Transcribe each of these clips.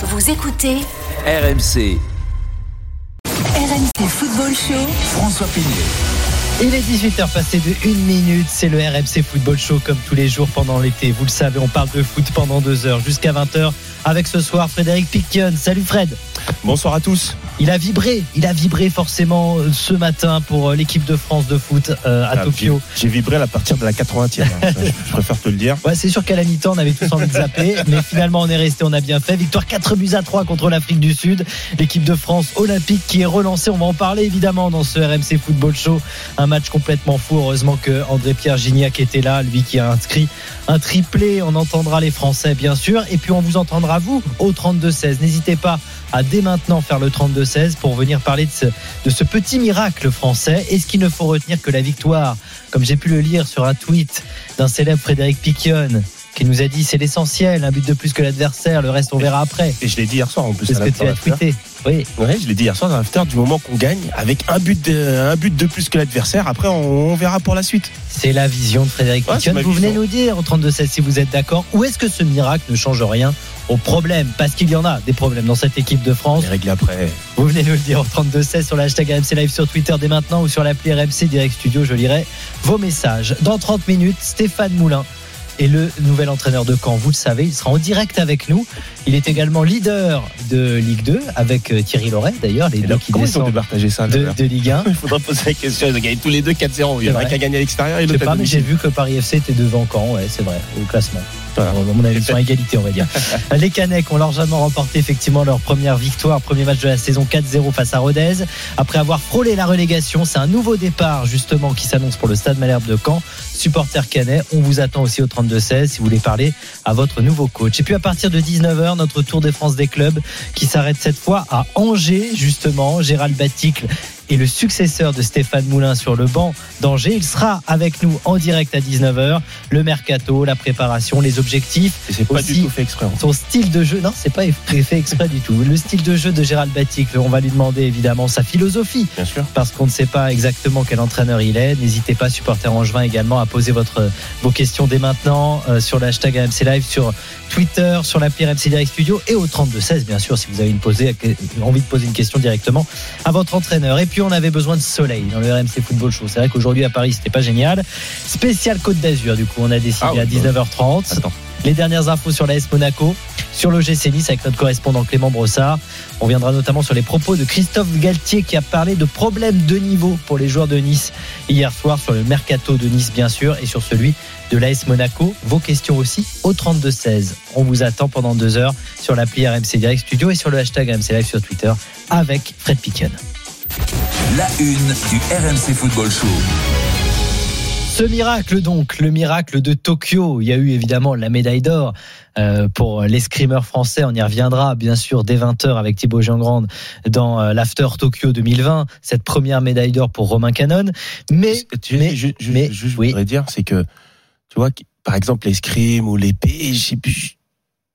Vous écoutez RMC, RMC Football Show. François Pignet. Il est 18h passé de 1 minute, c'est le RMC Football Show comme tous les jours pendant l'été. Vous le savez, on parle de foot pendant deux heures jusqu'à 20h avec ce soir Frédéric Piquion. Salut Fred Bonsoir à tous. Il a vibré, il a vibré forcément euh, ce matin pour euh, l'équipe de France de foot euh, à Ah, Tokyo. J'ai vibré à partir de la 80e. hein. Je préfère te le dire. Ouais, c'est sûr qu'à la mi-temps, on avait tous envie de zapper, mais finalement, on est resté, on a bien fait. Victoire 4 buts à 3 contre l'Afrique du Sud. L'équipe de France olympique qui est relancée. On va en parler évidemment dans ce RMC Football Show. Un match complètement fou. Heureusement que André-Pierre Gignac était là, lui qui a inscrit un triplé. On entendra les Français, bien sûr. Et puis, on vous entendra, vous, au 32-16. N'hésitez pas à dès maintenant faire le 32-16 pour venir parler de ce, de ce petit miracle français. Est-ce qu'il ne faut retenir que la victoire, comme j'ai pu le lire sur un tweet d'un célèbre Frédéric Piquion, qui nous a dit c'est l'essentiel, un but de plus que l'adversaire, le reste on verra après. Et je l'ai dit hier soir en plus. C'est ce que tu as tweeté. Oui, Ouais, je l'ai dit hier soir dans l'after. Du moment qu'on gagne, avec un but, de, un but de plus que l'adversaire, après on, on verra pour la suite. c'est la vision de Frédéric Ouais, Piquion. Vous venez nous dire au 32-16 si vous êtes d'accord, ou est-ce que ce miracle ne change rien au problème Parce qu'il y en a des problèmes dans cette équipe de France. Après. Vous venez nous le dire au 32-16 sur le hashtag RMC Live sur Twitter dès maintenant ou sur l'appli RMC Direct Studio. Je lirai vos messages. Dans 30 minutes, Stéphane Moulin est le nouvel entraîneur de Caen. Vous le savez, il sera en direct avec nous. Il est également leader de Ligue 2 avec euh, Thierry Loret d'ailleurs, les Et deux qui descendent départagé ça de, de Ligue 1. Il faudra poser la question. Ils ont gagné tous les deux 4-0. Il y en a un qui a gagné à l'extérieur et l'autre à j'ai vu que Paris FC était devant Caen, ouais, c'est vrai, au classement. Voilà. Mon avis, ils sont à égalité, on va dire. Les Canecs ont largement remporté effectivement leur première victoire, premier match de la saison 4-0 face à Rodez. Après avoir frôlé la relégation, c'est un nouveau départ justement qui s'annonce pour le Stade Malherbe de Caen. Supporter Canet, on vous attend aussi au 32-16 si vous voulez parler à votre nouveau coach. Et puis à partir de 19h, notre Tour de France des clubs qui s'arrête cette fois à Angers justement. Gérald Baticle est le successeur de Stéphane Moulin sur le banc d'Angers. Il sera avec nous en direct à 19h. Le mercato, la préparation, les objectifs Et c'est pas Aussi- du tout fait exprès. hein. son style de jeu, non, c'est pas fait exprès du tout. Le style de jeu de Gérald Baticle, on va lui demander évidemment sa philosophie, Bien sûr. parce qu'on ne sait pas exactement quel entraîneur il est. N'hésitez pas, supporter Angevin également, à poser votre, vos questions dès maintenant euh, sur le hashtag RMC Live, sur Twitter, sur l'appli RMC Direct Studio et au 32-16, bien sûr, si vous avez une posée, envie de poser une question directement à votre entraîneur. Et puis, on avait besoin de soleil dans le RMC Football Show. C'est vrai qu'aujourd'hui à Paris, c'était pas génial. Spécial Côte d'Azur, du coup, on a décidé Ah à 19h30. Attends. Les dernières infos sur l'AS Monaco, sur le GC Nice avec notre correspondant Clément Brossard. On viendra notamment sur les propos de Christophe Galtier qui a parlé de problèmes de niveau pour les joueurs de Nice hier soir sur le mercato de Nice bien sûr et sur celui de l'AS Monaco. Vos questions aussi au 32-16. On vous attend pendant deux heures sur l'appli RMC Direct Studio et sur le hashtag RMC Live sur Twitter avec Fred Piquion. La une du RMC Football Show. Ce miracle donc, le miracle de Tokyo. Il y a eu évidemment la médaille d'or euh, pour l'escrimeur français. On y reviendra bien sûr dès 20h avec Thibaut Jean-Grande dans euh, l'After Tokyo 2020. Cette première médaille d'or pour Romain Canon. Mais, Tu- mais- je, je- mais- je- je oui. voudrais dire, c'est que, tu vois, par exemple, l'escrime ou l'épée, je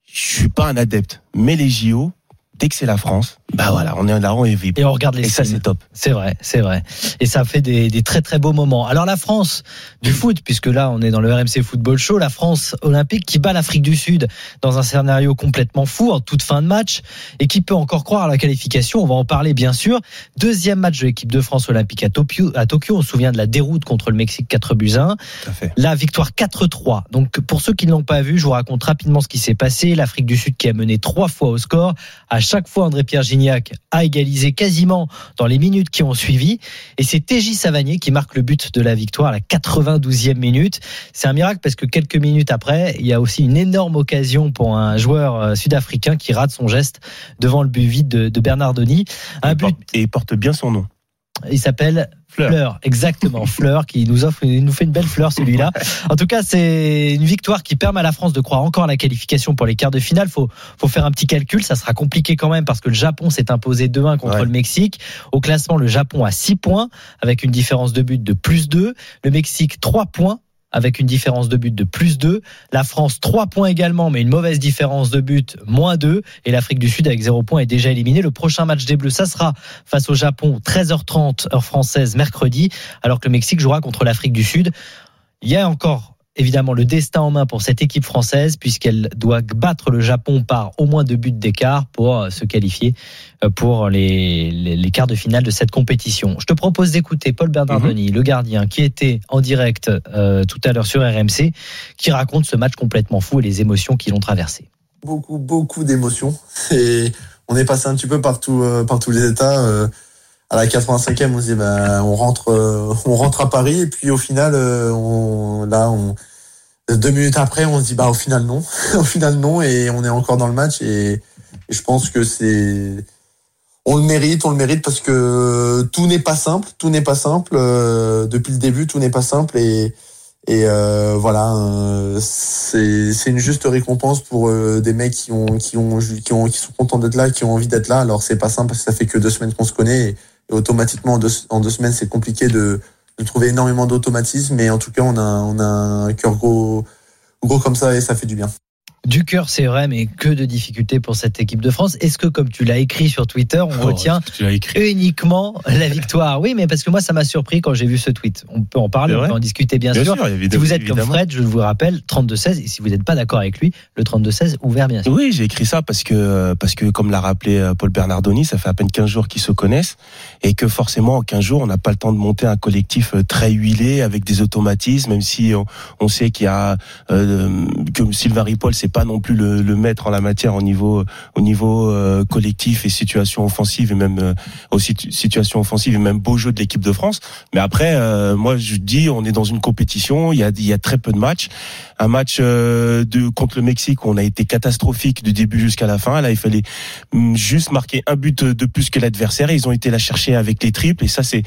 je suis pas un adepte. Mais les JO, dès que c'est la France, bah voilà, on est là, on est et on regarde les Et ça, c'est top. C'est vrai, c'est vrai. Et ça fait des, des très très beaux moments. Alors la France du foot, puisque là on est dans le RMC Football Show, la France olympique qui bat l'Afrique du Sud dans un scénario complètement fou en toute fin de match et qui peut encore croire à la qualification. On va en parler bien sûr. Deuxième match de l'équipe de France olympique à Tokyo. À Tokyo, on se souvient de la déroute contre le Mexique 4 buts à 1. Tout à fait. La victoire 4-3. Donc pour ceux qui ne l'ont pas vu, je vous raconte rapidement ce qui s'est passé. L'Afrique du Sud qui a mené trois fois au score. À chaque fois, André-Pierre Gignac a égalisé quasiment dans les minutes qui ont suivi. Et c'est TJ Savanier qui marque le but de la victoire à la 92e minute. C'est un miracle parce que quelques minutes après, il y a aussi une énorme occasion pour un joueur euh, sud-africain qui rate son geste devant le but vide de, de Bernardoni. Un et, but porte, et il porte bien son nom. Il s'appelle Fleur. Fleur, exactement. Fleur qui nous offre, il nous fait une belle fleur celui-là. En tout cas, c'est une victoire qui permet à la France de croire encore à la qualification pour les quarts de finale. Faut, faut faire un petit calcul. Ça sera compliqué quand même parce que le Japon s'est imposé 2-1 contre Ouais. le Mexique. Au classement, le Japon a 6 points avec une différence de but de plus 2. Le Mexique 3 points avec une différence de but de plus 2. La France, 3 points également, mais une mauvaise différence de but, moins 2. Et l'Afrique du Sud, avec 0 points, est déjà éliminé. Le prochain match des Bleus, ça sera face au Japon, 13h30, heure française, mercredi, alors que le Mexique jouera contre l'Afrique du Sud. Il y a encore évidemment le destin en main pour cette équipe française puisqu'elle doit battre le Japon par au moins deux buts d'écart pour euh, se qualifier euh, pour les, les, les, quarts de finale de cette compétition. Je te propose d'écouter Paul Bernardoni, mmh. le gardien, qui était en direct euh, tout à l'heure sur RMC, qui raconte ce match complètement fou et les émotions qui l'ont traversé. Beaucoup, beaucoup d'émotions. Et on est passé un petit peu partout, euh, par tous les états. Euh, à la 85e, on se dit, ben, on rentre, euh, on rentre à Paris. Et puis au final, on, là, on, deux minutes après, on se dit, bah, au final, non. au final, non. Et on est encore dans le match. Et, je pense que c'est, on le mérite, on le mérite parce que tout n'est pas simple, tout n'est pas simple. Euh, depuis le début, tout n'est pas simple et euh, voilà, euh, c'est une juste récompense pour euh, des mecs qui ont qui ont qui ont qui sont contents d'être là, qui ont envie d'être là. Alors c'est pas simple parce que ça fait que deux semaines qu'on se connaît automatiquement en deux, en deux semaines c'est compliqué de, de trouver énormément d'automatisme. Mais en tout cas, on a on a un cœur gros gros comme ça et ça fait du bien. Du cœur, c'est vrai, mais que de difficultés pour cette équipe de France. Est-ce que, comme tu l'as écrit sur Twitter, on oh, retient uniquement la victoire? Oui, mais parce que moi, ça m'a surpris quand j'ai vu ce tweet. On peut en parler, on peut en discuter, bien, bien sûr. sûr si vous êtes évidemment. comme Fred, je vous rappelle, 32-16, et si vous n'êtes pas d'accord avec lui, le 32-16 ouvert, bien sûr. Oui, j'ai écrit ça parce que, parce que, comme l'a rappelé euh, Paul Bernardoni, ça fait à peine 15 jours qu'ils se connaissent, et que forcément, en 15 jours, on n'a pas le temps de monter un collectif euh, très huilé, avec des automatismes, même si on, on sait qu'il y a, euh, que Sylvain Ripoll, c'est pas non plus le, le, maître en la matière au niveau au niveau euh, collectif et situation offensive et même euh, aussi situation offensive et même beau jeu de l'équipe de France. Mais après, euh, moi je dis, on est dans une compétition. Il y a il y a très peu de matchs. Un match euh, de contre le Mexique, on a été catastrophique du début jusqu'à la fin. Là, il fallait mm, juste marquer un but de plus que l'adversaire. Ils ont été la chercher avec les triples et ça c'est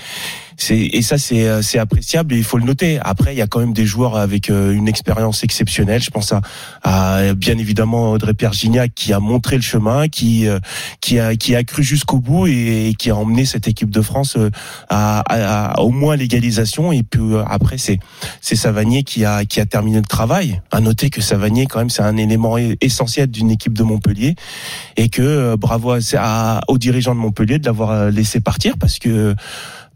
c'est et ça c'est euh, c'est appréciable et il faut le noter. Après, il y a quand même des joueurs avec euh, une expérience exceptionnelle. Je pense à, à bien évidemment Audrey Pierre Gignac qui a montré le chemin, qui euh, qui a qui a cru jusqu'au bout et, qui a emmené cette équipe de France à, à, au moins l'égalisation. Et puis après, c'est c'est Savanier qui a qui a terminé le travail. À noter que Savanier, quand même, c'est un élément essentiel d'une équipe de Montpellier et que bravo à, aux dirigeants de Montpellier de l'avoir laissé partir parce que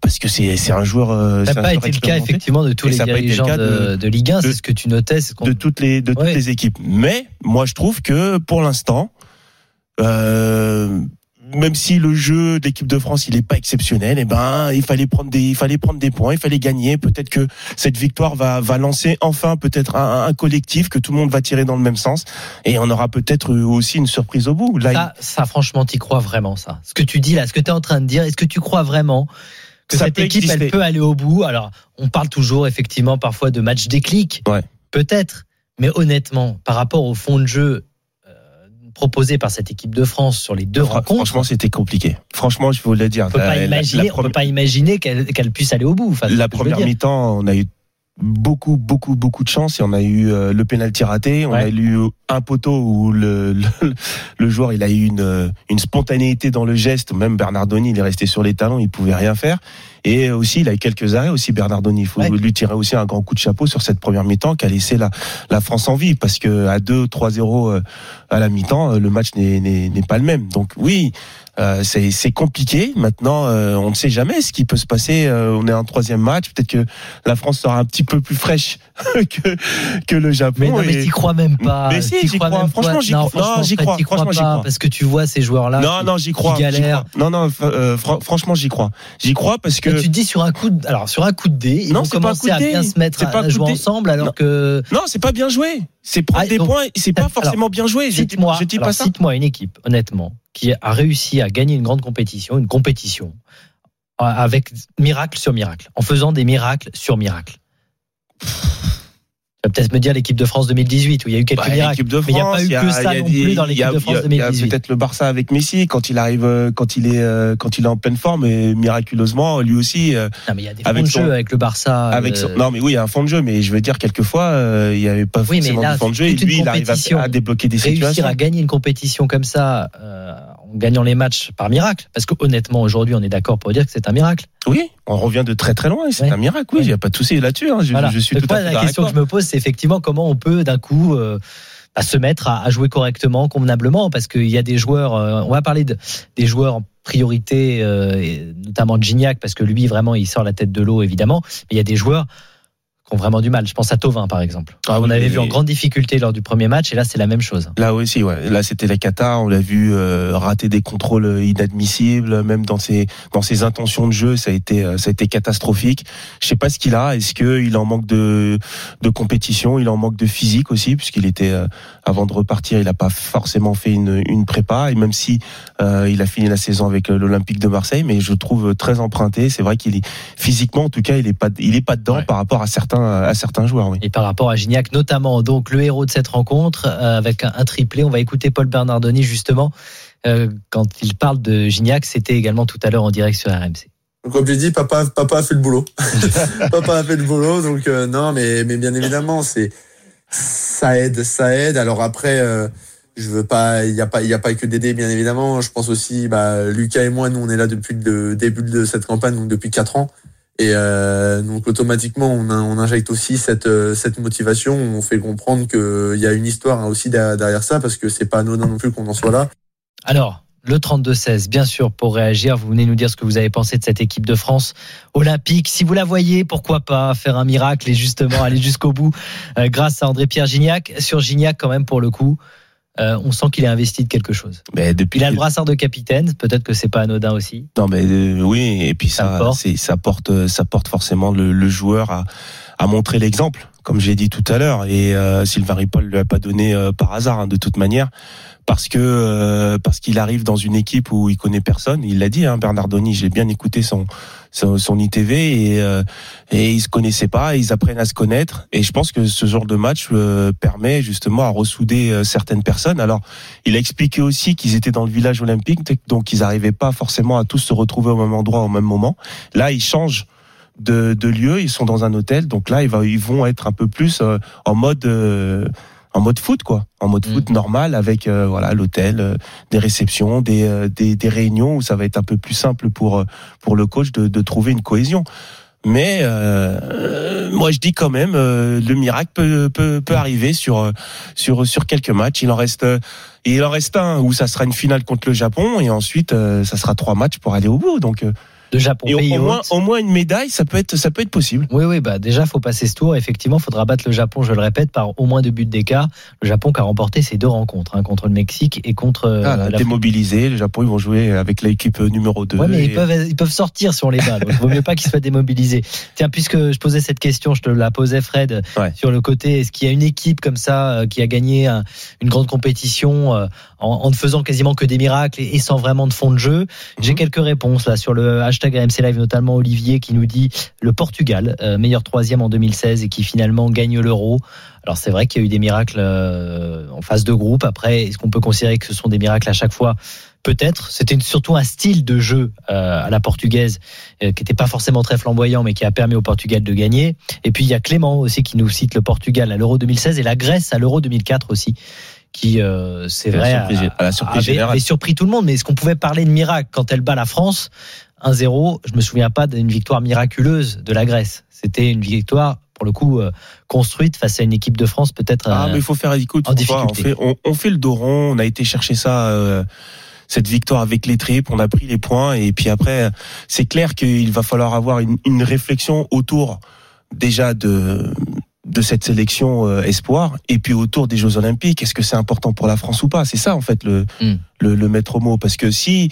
parce que c'est c'est un joueur. Euh, ça n'a pas été le cas effectivement de tous les dirigeants de, de, Ligue 1, c'est ce que tu notais, de toutes les de toutes les équipes. Mais moi je trouve que pour l'instant, euh, même si le jeu d'équipe de France il est pas exceptionnel, eh ben il fallait prendre des il fallait prendre des points, il fallait gagner. Peut-être que cette victoire va va lancer enfin peut-être un, un, collectif que tout le monde va tirer dans le même sens et on aura peut-être aussi une surprise au bout. Là, ça, ça franchement, t'y crois vraiment ça Ce que tu dis là, ce que tu es en train de dire, est-ce que tu crois vraiment que cette équipe, elle peut aller au bout. Alors, on parle toujours effectivement parfois de match déclic, ouais. peut-être, mais honnêtement, par rapport au fond de jeu euh, proposé par cette équipe de France sur les deux rencontres. Franchement, c'était compliqué. Franchement, je voulais dire. On peut pas imaginer, on peut pas imaginer qu'elle puisse aller au bout. Enfin, la première mi-temps, on a eu beaucoup beaucoup beaucoup de chance. Et on a eu euh, le penalty raté. On ouais. a eu un poteau où le, le, le, joueur il a eu une, une spontanéité dans le geste. Même Bernardoni il est resté sur les talons. Il pouvait rien faire. Et aussi il a eu quelques arrêts aussi Bernardoni. Il faut ouais. lui tirer aussi un grand coup de chapeau sur cette première mi-temps qui a laissé la, la France en vie. Parce que à 2 3-0 euh, à la mi-temps le match n'est pas le même. Donc oui euh, c'est compliqué. Maintenant, euh, on ne sait jamais ce qui peut se passer. Euh, on est en troisième match. Peut-être que la France sera un petit peu plus fraîche que, que le Japon. Mais non, et... mais t'y crois même pas. Mais si, j'y crois. Franchement, j'y crois. Non, j'y crois. Franchement, j'y crois. Parce que tu vois ces joueurs-là. Non, non, j'y crois. galèrent. Non, non, fr franchement, j'y crois. J'y crois parce que. Mais tu te dis sur un coup de, alors sur un coup de dé, ils non, vont commencer à bien se mettre à, jouer ensemble alors non. que. Non, c'est pas bien joué. C'est prendre ah, des points. C'est pas forcément bien joué. Je dis pas ça. Cite-moi une équipe, honnêtement, qui a réussi à gagner une grande compétition, une compétition avec miracle sur miracle, en faisant des miracles sur miracles. Tu vas peut-être me dire l'équipe de France 2018 où il y a eu quelques bah, miracles. De France, mais il n'y a pas eu que ça non plus dans l'équipe de France 2018. Il y a peut-être le Barça avec Messi quand il arrive, quand il est, quand il est en pleine forme et miraculeusement lui aussi. Non mais il y a des fonds de son, jeu avec le Barça. Avec son, non mais oui il y a un fond de jeu mais je veux dire quelquefois euh, il n'y avait pas oui, forcément là, de fond de jeu et lui il arrive à, à, débloquer des réussir situations. Réussir à gagner une compétition comme ça. Euh, gagnant les matchs par miracle Parce que honnêtement, aujourd'hui, on est d'accord pour dire que c'est un miracle. Oui, on revient de très très loin et c'est ouais. un miracle. Oui, il ouais. n'y a pas de souci là-dessus. Hein. Je, voilà. je, suis Donc tout moi, à La question que je me pose, c'est effectivement comment on peut d'un coup euh, à se mettre à, à, jouer correctement, convenablement, parce qu'il y a des joueurs. Euh, on va parler de, des joueurs en priorité, euh, notamment Gignac, parce que lui vraiment, il sort la tête de l'eau évidemment. Mais il y a des joueurs qui ont vraiment du mal. Je pense à Tovin, par exemple. Ah on oui, avait vu en grande difficulté lors du premier match, et là, c'est la même chose. Là aussi, ouais. Là, c'était la cata. On l'a vu euh, rater des contrôles inadmissibles, même dans ses dans ses intentions de jeu, ça a été euh, ça a été catastrophique. Je sais pas ce qu'il a. Est-ce que il en manque de de compétition? Il en manque de physique aussi, puisqu'il était euh, avant de repartir, il a pas forcément fait une une prépa. Et même si euh, il a fini la saison avec euh, l'Olympique de Marseille, mais je trouve très emprunté. C'est vrai qu'il est physiquement, en tout cas, il est pas il est pas dedans Ouais. par rapport à certains à certains joueurs. Oui. Et par rapport à Gignac, notamment, donc le héros de cette rencontre, euh, avec un, un triplé. On va écouter Paul Bernardoni, justement, euh, quand il parle de Gignac. C'était également tout à l'heure en direct sur RMC. Donc, comme j'ai dit, papa, papa a fait le boulot. papa a fait le boulot, donc euh, non, mais, mais bien évidemment, c'est ça aide, ça aide. Alors après, euh, je veux pas, il y a pas, il y a pas que Dédé, bien évidemment. Je pense aussi, bah, Lucas et moi, nous, on est là depuis le début de cette campagne, donc depuis quatre ans. Et euh, donc automatiquement, on, injecte aussi cette euh, cette motivation. On fait comprendre qu'il y a une histoire hein, aussi derrière ça, parce que c'est pas anodin non plus qu'on en soit là. Alors, le 32-16, bien sûr, pour réagir, vous venez nous dire ce que vous avez pensé de cette équipe de France olympique. Si vous la voyez, pourquoi pas faire un miracle et justement aller jusqu'au bout euh, grâce à André-Pierre Gignac. Sur Gignac, quand même, pour le coup, euh, on sent qu'il est investi de quelque chose. Mais depuis Il a le brassard de capitaine, peut-être que c'est pas anodin aussi. Non mais euh, oui et puis Ça ça porte. c'est ça porte ça porte forcément le, le joueur à à montrer l'exemple comme j'ai dit tout à l'heure et euh, Sylvain Ripoll ne l'a pas donné euh, par hasard hein, de toute manière parce que euh, parce qu'il arrive dans une équipe où il connaît personne il l'a dit hein, Bernardoni j'ai bien écouté son son, son ITV et euh, et ils se connaissaient pas ils apprennent à se connaître et je pense que ce genre de match euh, permet justement à ressouder euh, certaines personnes alors il a expliqué aussi qu'ils étaient dans le village olympique, donc ils n'arrivaient pas forcément à tous se retrouver au même endroit au même moment. Là, ils changent de, de lieu, ils sont dans un hôtel, donc là, ils, va- ils vont être un peu plus euh, en mode euh, en mode foot, quoi, en mode Mm. foot normal avec euh, voilà l'hôtel, euh, des réceptions, des, euh, des des réunions où ça va être un peu plus simple pour euh, pour le coach de, de trouver une cohésion. Mais euh, moi, je dis quand même, euh, le miracle peut, peut, peut arriver sur sur sur quelques matchs. Il en reste il en reste un où ça sera une finale contre le Japon et ensuite euh, ça sera trois matchs pour aller au bout. Donc euh, De Japon, et au, pays au moins au moins une médaille, ça peut être ça peut être possible. Oui, oui, bah déjà, faut passer ce tour. Effectivement, faudra battre le Japon, je le répète, par au moins deux buts d'écart. Le Japon qui a remporté ses deux rencontres, hein, contre le Mexique et contre euh, l'Afrique. démobilisé, le Japon ils vont jouer avec l'équipe numéro 2. Ouais, mais ils peuvent, ils peuvent sortir on les. Donc, il vaut mieux pas qu'ils soient démobilisés. Tiens, puisque je posais cette question, je te la posais, Fred, Ouais. sur le côté. Est-ce qu'il y a une équipe comme ça euh, qui a gagné un- une grande compétition euh, en, en ne faisant quasiment que des miracles et, et sans vraiment de fond de jeu? J'ai Mhm. quelques réponses là sur le hashtag RMC Live, notamment Olivier qui nous dit le Portugal, euh, meilleur troisième en 2016 et qui finalement gagne l'euro. Alors c'est vrai qu'il y a eu des miracles euh, en phase de groupe. Après, est-ce qu'on peut considérer que ce sont des miracles à chaque fois? Peut-être. C'était surtout un style de jeu euh, à la portugaise qui n'était pas forcément très flamboyant, mais qui a permis au Portugal de gagner. Et puis il y a Clément aussi qui nous cite le Portugal à l'Euro 2016 et la Grèce à l'Euro 2004 aussi, qui euh, c'est la vrai surprise- a- à la surprise avait, générale. avait surpris tout le monde. Mais est-ce qu'on pouvait parler de miracle quand elle bat la France? 1-0 Je me souviens pas d'une victoire miraculeuse de la Grèce. C'était une victoire pour le coup euh, construite face à une équipe de France peut-être. Ah, euh, mais il faut faire écoute. en voir, on, difficulté. fait, on, on fait le dos rond. On a été chercher ça, euh, cette victoire avec les tripes. On a pris les points. Et puis après, c'est clair qu'il va falloir avoir une, une réflexion autour déjà de de cette sélection euh, espoir et puis autour des Jeux Olympiques. Est-ce que c'est important pour la France ou pas? C'est ça en fait le, Mm. le le maître mot. Parce que si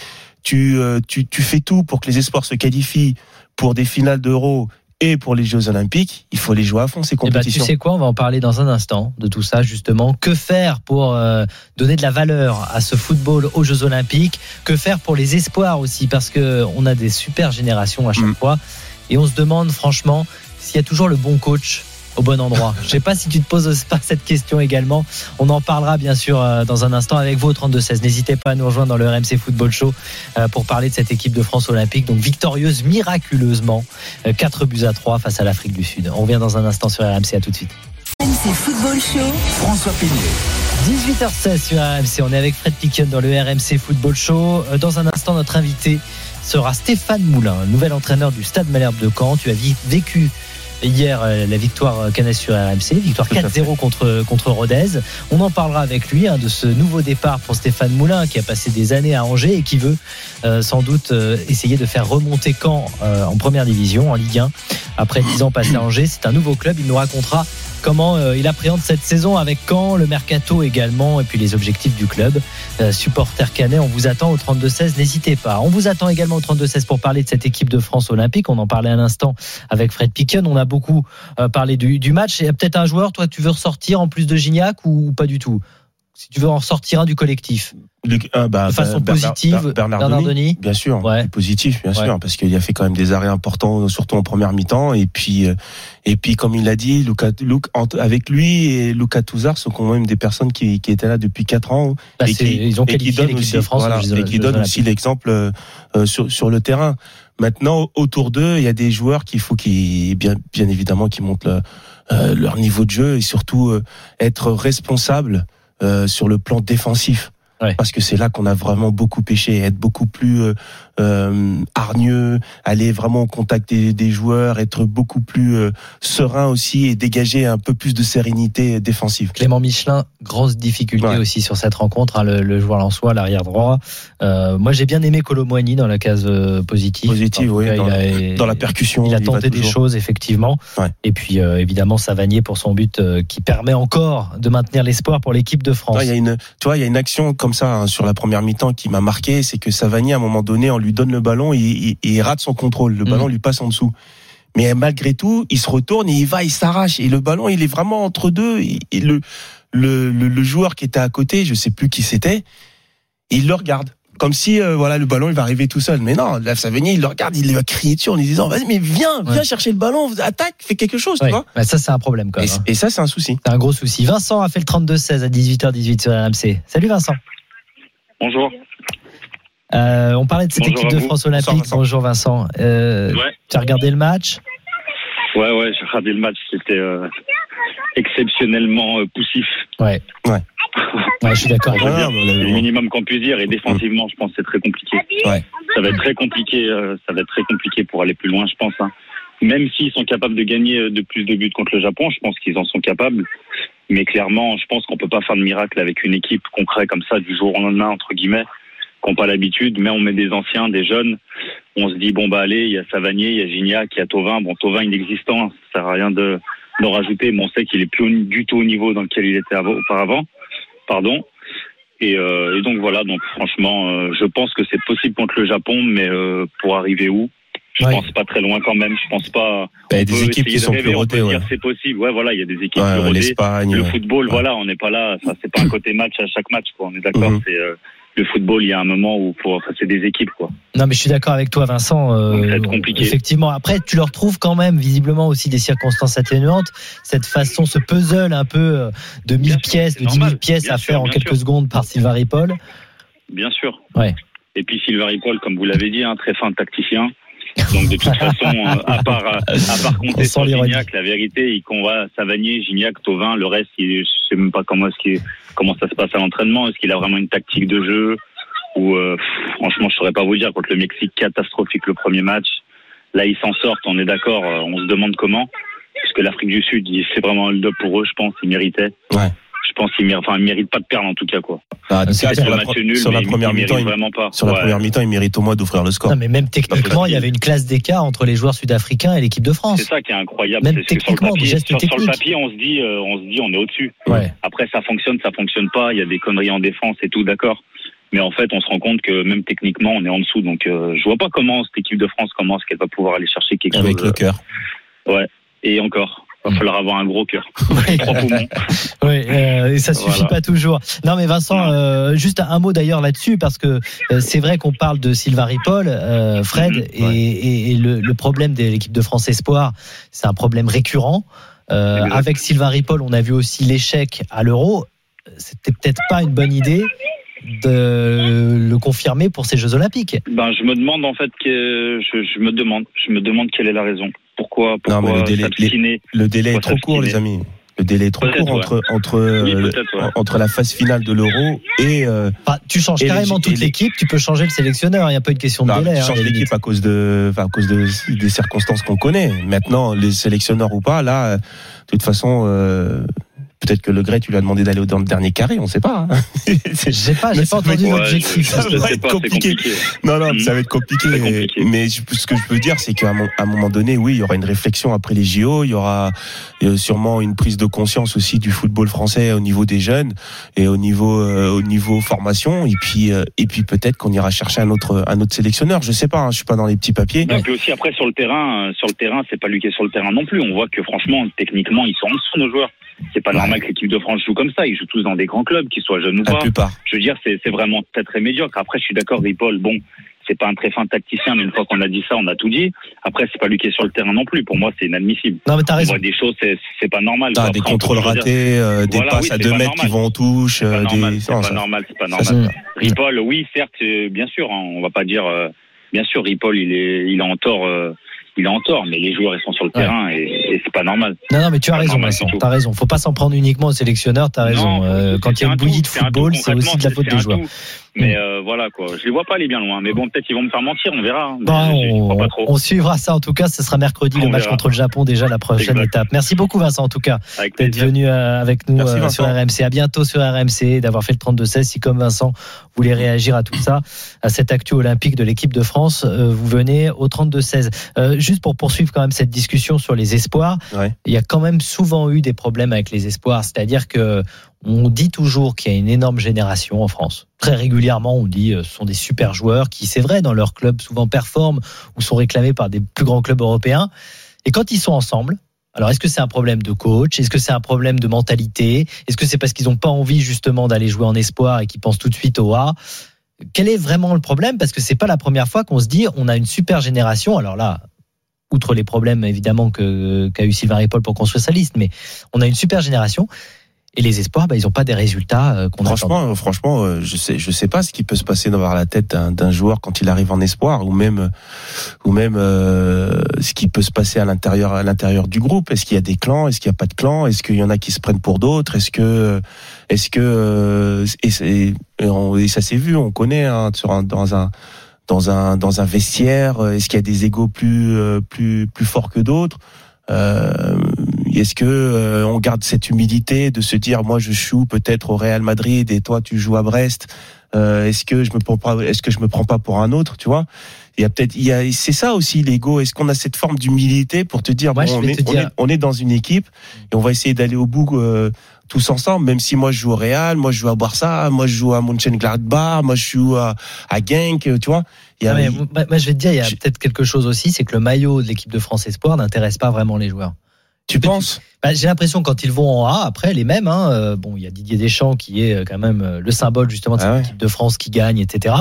tu, euh, tu tu fais tout pour que les espoirs se qualifient pour des finales d'Euro et pour les Jeux Olympiques, il faut les jouer à fond ces Eh ben, tu compétitions. sais quoi, on va en parler dans un instant de tout ça justement. Que faire pour euh, donner de la valeur à ce football aux Jeux Olympiques? Que faire pour les espoirs aussi? Parce que on a des super générations à chaque Mm. fois et on se demande franchement s'il y a toujours le bon coach au bon endroit. Je sais pas si tu te poses pas cette question également. On en parlera bien sûr euh, dans un instant avec vous au 32-16. N'hésitez pas à nous rejoindre dans le RMC Football Show euh, pour parler de cette équipe de France olympique, donc victorieuse miraculeusement, 4 buts à 3 face à l'Afrique du Sud. On revient dans un instant sur RMC, à tout de suite. RMC Football Show. François Pignet. 18h16 sur RMC, on est avec Fred Piquion dans le RMC Football Show. Euh, Dans un instant, notre invité sera Stéphane Moulin, nouvel entraîneur du Stade Malherbe de Caen. Tu as vécu hier euh, la victoire euh, Cannes sur RMC, victoire Tout à 4-0 contre, contre Rodez. On en parlera avec lui hein, de ce nouveau départ pour Stéphane Moulin qui a passé des années à Angers et qui veut euh, sans doute euh, essayer de faire remonter Caen euh, en première division, en Ligue 1. Après 10 ans passés à Angers, c'est un nouveau club. Il nous racontera comment euh, il appréhende cette saison avec Caen, le mercato également, et puis les objectifs du club. Euh, supporter Canet, on vous attend au 32-16, n'hésitez pas. On vous attend également au 32-16 pour parler de cette équipe de France olympique. On en parlait à l'instant avec Fred Piquion. On a beaucoup euh, parlé du, match. Il y a peut-être un joueur, toi, tu veux ressortir en plus de Gignac ou pas du tout? Si tu veux en ressortir un du collectif. Ah, bah, De façon positive, Bernard, Bernard Denis, Denis. Bien sûr, Ouais. positif, bien Ouais. sûr, parce qu'il a fait quand même des arrêts importants, surtout en première mi-temps. Et puis, euh, et puis, comme il l'a dit, Luca, Luc- entre- avec lui et Luca Touzard sont quand même des personnes qui, qui étaient là depuis quatre ans. Bah, et qui, ils ont et qui donnent aussi, de France voilà, Jeux- et qui donnent aussi l'exemple euh, sur, sur le terrain. Maintenant, autour d'eux, il y a des joueurs qu'il faut qui, bien, bien évidemment, qui montent le- euh, leur niveau de jeu et surtout euh, être responsables sur le plan défensif. Ouais. Parce que c'est là qu'on a vraiment beaucoup pêché, être beaucoup plus euh, hargneux, aller vraiment au contact des, des joueurs, être beaucoup plus euh, serein aussi et dégager un peu plus de sérénité défensive. Clément Michelin, grosse difficulté Ouais. aussi sur cette rencontre, hein, le, le joueur lensois, l'arrière droit. Euh, moi, j'ai bien aimé Colomboigny dans la case euh, positive. Positive, En oui, dans, la, a- dans la percussion. Il a tenté des choses, effectivement. Ouais. Et puis, évidemment, Savanier pour son but qui permet encore de maintenir l'espoir pour l'équipe de France. Ouais, Il y a une, tu vois, il y a une action comme ça hein, sur la première mi-temps qui m'a marqué, c'est que Savani, à un moment donné, on lui donne le ballon et, il- il rate son contrôle. Le Mhm. ballon lui passe en dessous. Mais malgré tout, il se retourne et il va, il s'arrache. Et le ballon, il est vraiment entre deux. Et, et le, le, le, le joueur qui était à côté, je sais plus qui c'était, il le regarde. Comme si, euh, voilà, le ballon, il va arriver tout seul. Mais non, là, Savani, il le regarde, il lui va crier dessus en lui disant, vas-y, mais viens, viens Ouais. chercher le ballon, attaque, fais quelque chose, Ouais. tu vois. Bah, ça, c'est un problème quand Et, même. hein. et ça, c'est un souci. C'est un gros souci. Vincent a fait le 32-16 à 18h18 sur RMC. Salut Vincent. Bonjour. Euh, on parlait de cette Bonjour équipe de vous. France Olympique. Bonsoir, Bonjour Vincent. Euh, Ouais. Tu as regardé le match? Ouais, ouais, j'ai regardé le match. C'était euh, exceptionnellement euh, poussif. Ouais. Ouais. Ouais, je suis d'accord. C'est le minimum qu'on puisse dire. Et défensivement, je pense que c'est très compliqué. Ouais. Ça va être très compliqué. euh, ça va être très compliqué pour aller plus loin, je pense. hein. Même s'ils sont capables de gagner de plus de buts contre le Japon, je pense qu'ils en sont capables. Mais clairement, je pense qu'on peut pas faire de miracle avec une équipe concrète comme ça du jour au lendemain entre guillemets, qui n'ont pas l'habitude. Mais on met des anciens, des jeunes. On se dit bon bah allez, il y a Savanier, il y a Gignac, il y a Tovin. Bon, Tovin inexistant, ça sert à rien de d'en rajouter. Mais on sait qu'il est plus du tout au niveau dans lequel il était av- auparavant. Pardon. Et, euh, et donc voilà, donc franchement, euh, je pense que c'est possible contre le Japon, mais euh, pour arriver où? Je Ouais. pense pas très loin quand même. Je pense pas. Bah, il y a on des peut équipes qui sont rêver, plus rodées, ouais. c'est possible. Ouais, voilà, il y a des équipes Ouais, plus rodées. Le football, voilà, on n'est pas là. Ça, c'est pas un côté match à chaque match, quoi. On est d'accord. C'est euh, le football. Il y a un moment où, faut, enfin, c'est des équipes, quoi. Non, mais je suis d'accord avec toi, Vincent. euh, ça va être compliqué. Effectivement. Après, tu le retrouves quand même, visiblement aussi des circonstances atténuantes. Cette façon, ce puzzle un peu euh, de 1000 Bien sûr, pièces, de 10 000 normal. pièces Bien à sûr, faire en quelques sûr. secondes par Sylvain Ripoll. Bien sûr. Ouais. Et puis Sylvain Ripoll, comme vous l'avez dit, un très fin tacticien. Donc de toute façon, euh, à part à part compter sur. Gignac, la vérité, il convoit Savanier, Gignac, Tovin, le reste, il, je sais même pas comment est-ce qu'il comment ça se passe à l'entraînement. Est-ce qu'il a vraiment une tactique de jeu ou euh, franchement, je saurais pas vous dire. Contre le Mexique, catastrophique le premier match. Là, ils s'en sortent, on est d'accord. euh, On se demande comment, parce que l'Afrique du Sud, il- c'est vraiment un hold-up pour eux, je pense. Ils méritaient. Ouais. Je pense enfin, ils méritent pas de perdre en tout cas, quoi. Ah, C'est clair. sur la, nul, sur la première mi-temps, il, vraiment pas. sur la Ouais. première mi-temps, il mérite au moins d'offrir le score. Non, mais même techniquement, il y avait une classe d'écart entre les joueurs sud-africains et l'équipe de C'est France. ça qui est incroyable. Même c'est que sur le techniquement, papier, sur, sur le papier, on se dit, euh, on se dit, on est au-dessus. Ouais. Après, ça fonctionne, ça fonctionne pas. Il y a des conneries en défense et tout, d'accord. Mais en fait, on se rend compte que même techniquement, on est en dessous. Donc, euh, je vois pas comment cette équipe de France commence, qu'elle va pouvoir aller chercher quelque Avec chose. le cœur. euh, Et encore, va falloir avoir un gros cœur, poumons. Oui, euh, et ça suffit Voilà. pas toujours. Non, mais Vincent, euh, juste un mot d'ailleurs là-dessus, parce que euh, c'est vrai qu'on parle de Sylvain Ripoll, euh, Fred, Mhm, et, et- et le, le problème de l'équipe de France Espoir, c'est un problème récurrent. Avec Sylvain Ripoll, on a vu aussi l'échec à l'Euro. C'était peut-être pas une bonne idée de le confirmer pour ces Jeux Olympiques. Ben, je me demande en fait que je, je me demande, je me demande quelle est la raison. Pourquoi, pourquoi Non, mais le délai- s'abstiner Le délai est trop court, les amis. Le délai est trop court ouais. entre entre Oui, euh, ouais. entre la phase finale de l'Euro et euh, Enfin, tu changes Et carrément toute l'équipe, tu peux changer le sélectionneur. Il n'y a pas une question de bah, délai. tu hein, changes l'équipe à cause de à cause de des circonstances qu'on connaît. Maintenant, les sélectionneurs ou pas, là, de toute façon. euh, Peut-être que Le Gret, tu lui as demandé d'aller dans le dernier carré, on sait pas. hein. J'ai pas, j'ai pas ça va entendu être- Ouais, l'objectif. je, Ça va sais être pas, compliqué. compliqué. Non, non, Mhm. ça va être compliqué. Mais je- ce que je peux dire, c'est qu'à un moment donné, oui, il y aura une réflexion après les JO. Il y aura euh, sûrement une prise de conscience aussi du football français au niveau des jeunes et au niveau euh, au niveau formation. Et puis euh, et puis peut-être qu'on ira chercher un autre un autre sélectionneur. Je sais pas. hein, je suis pas dans les petits papiers. Et puis aussi après sur le terrain, euh, sur le terrain, c'est pas lui qui est sur le terrain non plus. On voit que franchement, techniquement, ils sont en dessous nos joueurs. C'est pas Ouais. normal que l'équipe de France joue comme ça. Ils jouent tous dans des grands clubs, qu'ils soient jeunes ou pas. plupart. Je veux dire, c'est vraiment très très médiocre. Après, je suis d'accord, Ripoll, bon, c'est pas un très fin tacticien, mais une fois qu'on a dit ça, on a tout dit. Après, c'est pas lui qui est sur le terrain non plus. Pour moi, c'est inadmissible. Non, mais t'as On raison. voit des choses, c'est c'est pas normal. Après, des contrôles ratés, euh, des Voilà, passes oui, à c'est deux pas mètres qui vont en touche. C'est pas euh, normal, des... pas normal, c'est pas normal. Ripoll, oui, certes, euh, bien sûr, hein, on va pas dire, euh, bien sûr, Ripoll, il est, il est en tort, euh, il est en tort, mais les joueurs ils sont sur le Ouais. terrain et, et c'est pas normal. Non, non, mais tu as raison, Vincent. T'as raison. Faut pas s'en prendre uniquement au sélectionneur. T'as raison. Non, Euh, quand il y a une un bouillie de football, c'est aussi de la faute des joueurs. tout. Mais euh, voilà quoi, je les vois pas aller bien loin. Mais bon, peut-être ils vont me faire mentir, on verra. hein. Bon, crois on, pas trop. on suivra ça en tout cas. Ce sera mercredi, le match verra. contre le Japon, déjà la prochaine Exact. étape. Merci beaucoup, Vincent, en tout cas, d'être venu euh, avec nous Merci, euh, sur RMC. À bientôt sur RMC, d'avoir fait le 32-16. Si, comme Vincent, vous voulez réagir à tout ça, à cette actu olympique de l'équipe de France, euh, vous venez au 32-16. Euh, juste pour poursuivre quand même cette discussion sur les espoirs, Ouais. il y a quand même souvent eu des problèmes avec les espoirs. C'est-à-dire que on dit toujours qu'il y a une énorme génération en France. Très régulièrement, on dit euh, ce sont des super joueurs qui, c'est vrai, dans leur club souvent performent ou sont réclamés par des plus grands clubs européens. Et quand ils sont ensemble, alors est-ce que c'est un problème de coach? Est-ce que c'est un problème de mentalité? Est-ce que c'est parce qu'ils n'ont pas envie justement d'aller jouer en espoir et qu'ils pensent tout de suite au A? Quel est vraiment le problème? Parce que c'est pas la première fois qu'on se dit on a une super génération. Alors là, outre les problèmes évidemment que qu'a eu Sylvain Ripoll pour construire sa liste, mais on a une super génération. Et les espoirs, bah, ils n'ont pas des résultats euh, qu'on. Franchement, euh, franchement, euh, je sais, je sais pas ce qui peut se passer dans la tête d'un- joueur quand il arrive en espoir, ou même, ou même euh, ce qui peut se passer à l'intérieur, à l'intérieur du groupe. Est-ce qu'il y a des clans? Est-ce qu'il y a pas de clans? Est-ce qu'il y en a qui se prennent pour d'autres? Est-ce que, est-ce que, et, et on- et ça s'est vu, on connaît hein, sur un, dans un dans un dans un vestiaire. Est-ce qu'il y a des égos plus plus plus forts que d'autres? Euh, Est-ce que euh, on garde cette humilité de se dire moi je joue peut-être au Real Madrid et toi tu joues à Brest euh, Est-ce que je me prends pas Est-ce que je me prends pas pour un autre Tu vois? Il y a peut-être il y a c'est ça aussi l'ego. Est-ce qu'on a cette forme d'humilité pour te dire Moi, bon, on, est, te on, dire- est, on est dans une équipe et on va essayer d'aller au bout euh, tous ensemble. Même si moi je joue au Real, moi je joue à Barça, moi je joue à Mönchengladbach, moi je joue à, à Genk. Tu vois? Il y a, Non, mais moi, moi, je vais te dire, il y a Je- peut-être quelque chose aussi, c'est que le maillot de l'équipe de France Espoir n'intéresse pas vraiment les joueurs. Tu penses Bah, J'ai l'impression quand ils vont en A, après les mêmes, hein, euh, bon, il y a Didier Deschamps qui est euh, quand même euh, le symbole justement de cette Ah ouais. équipe de France qui gagne, etc.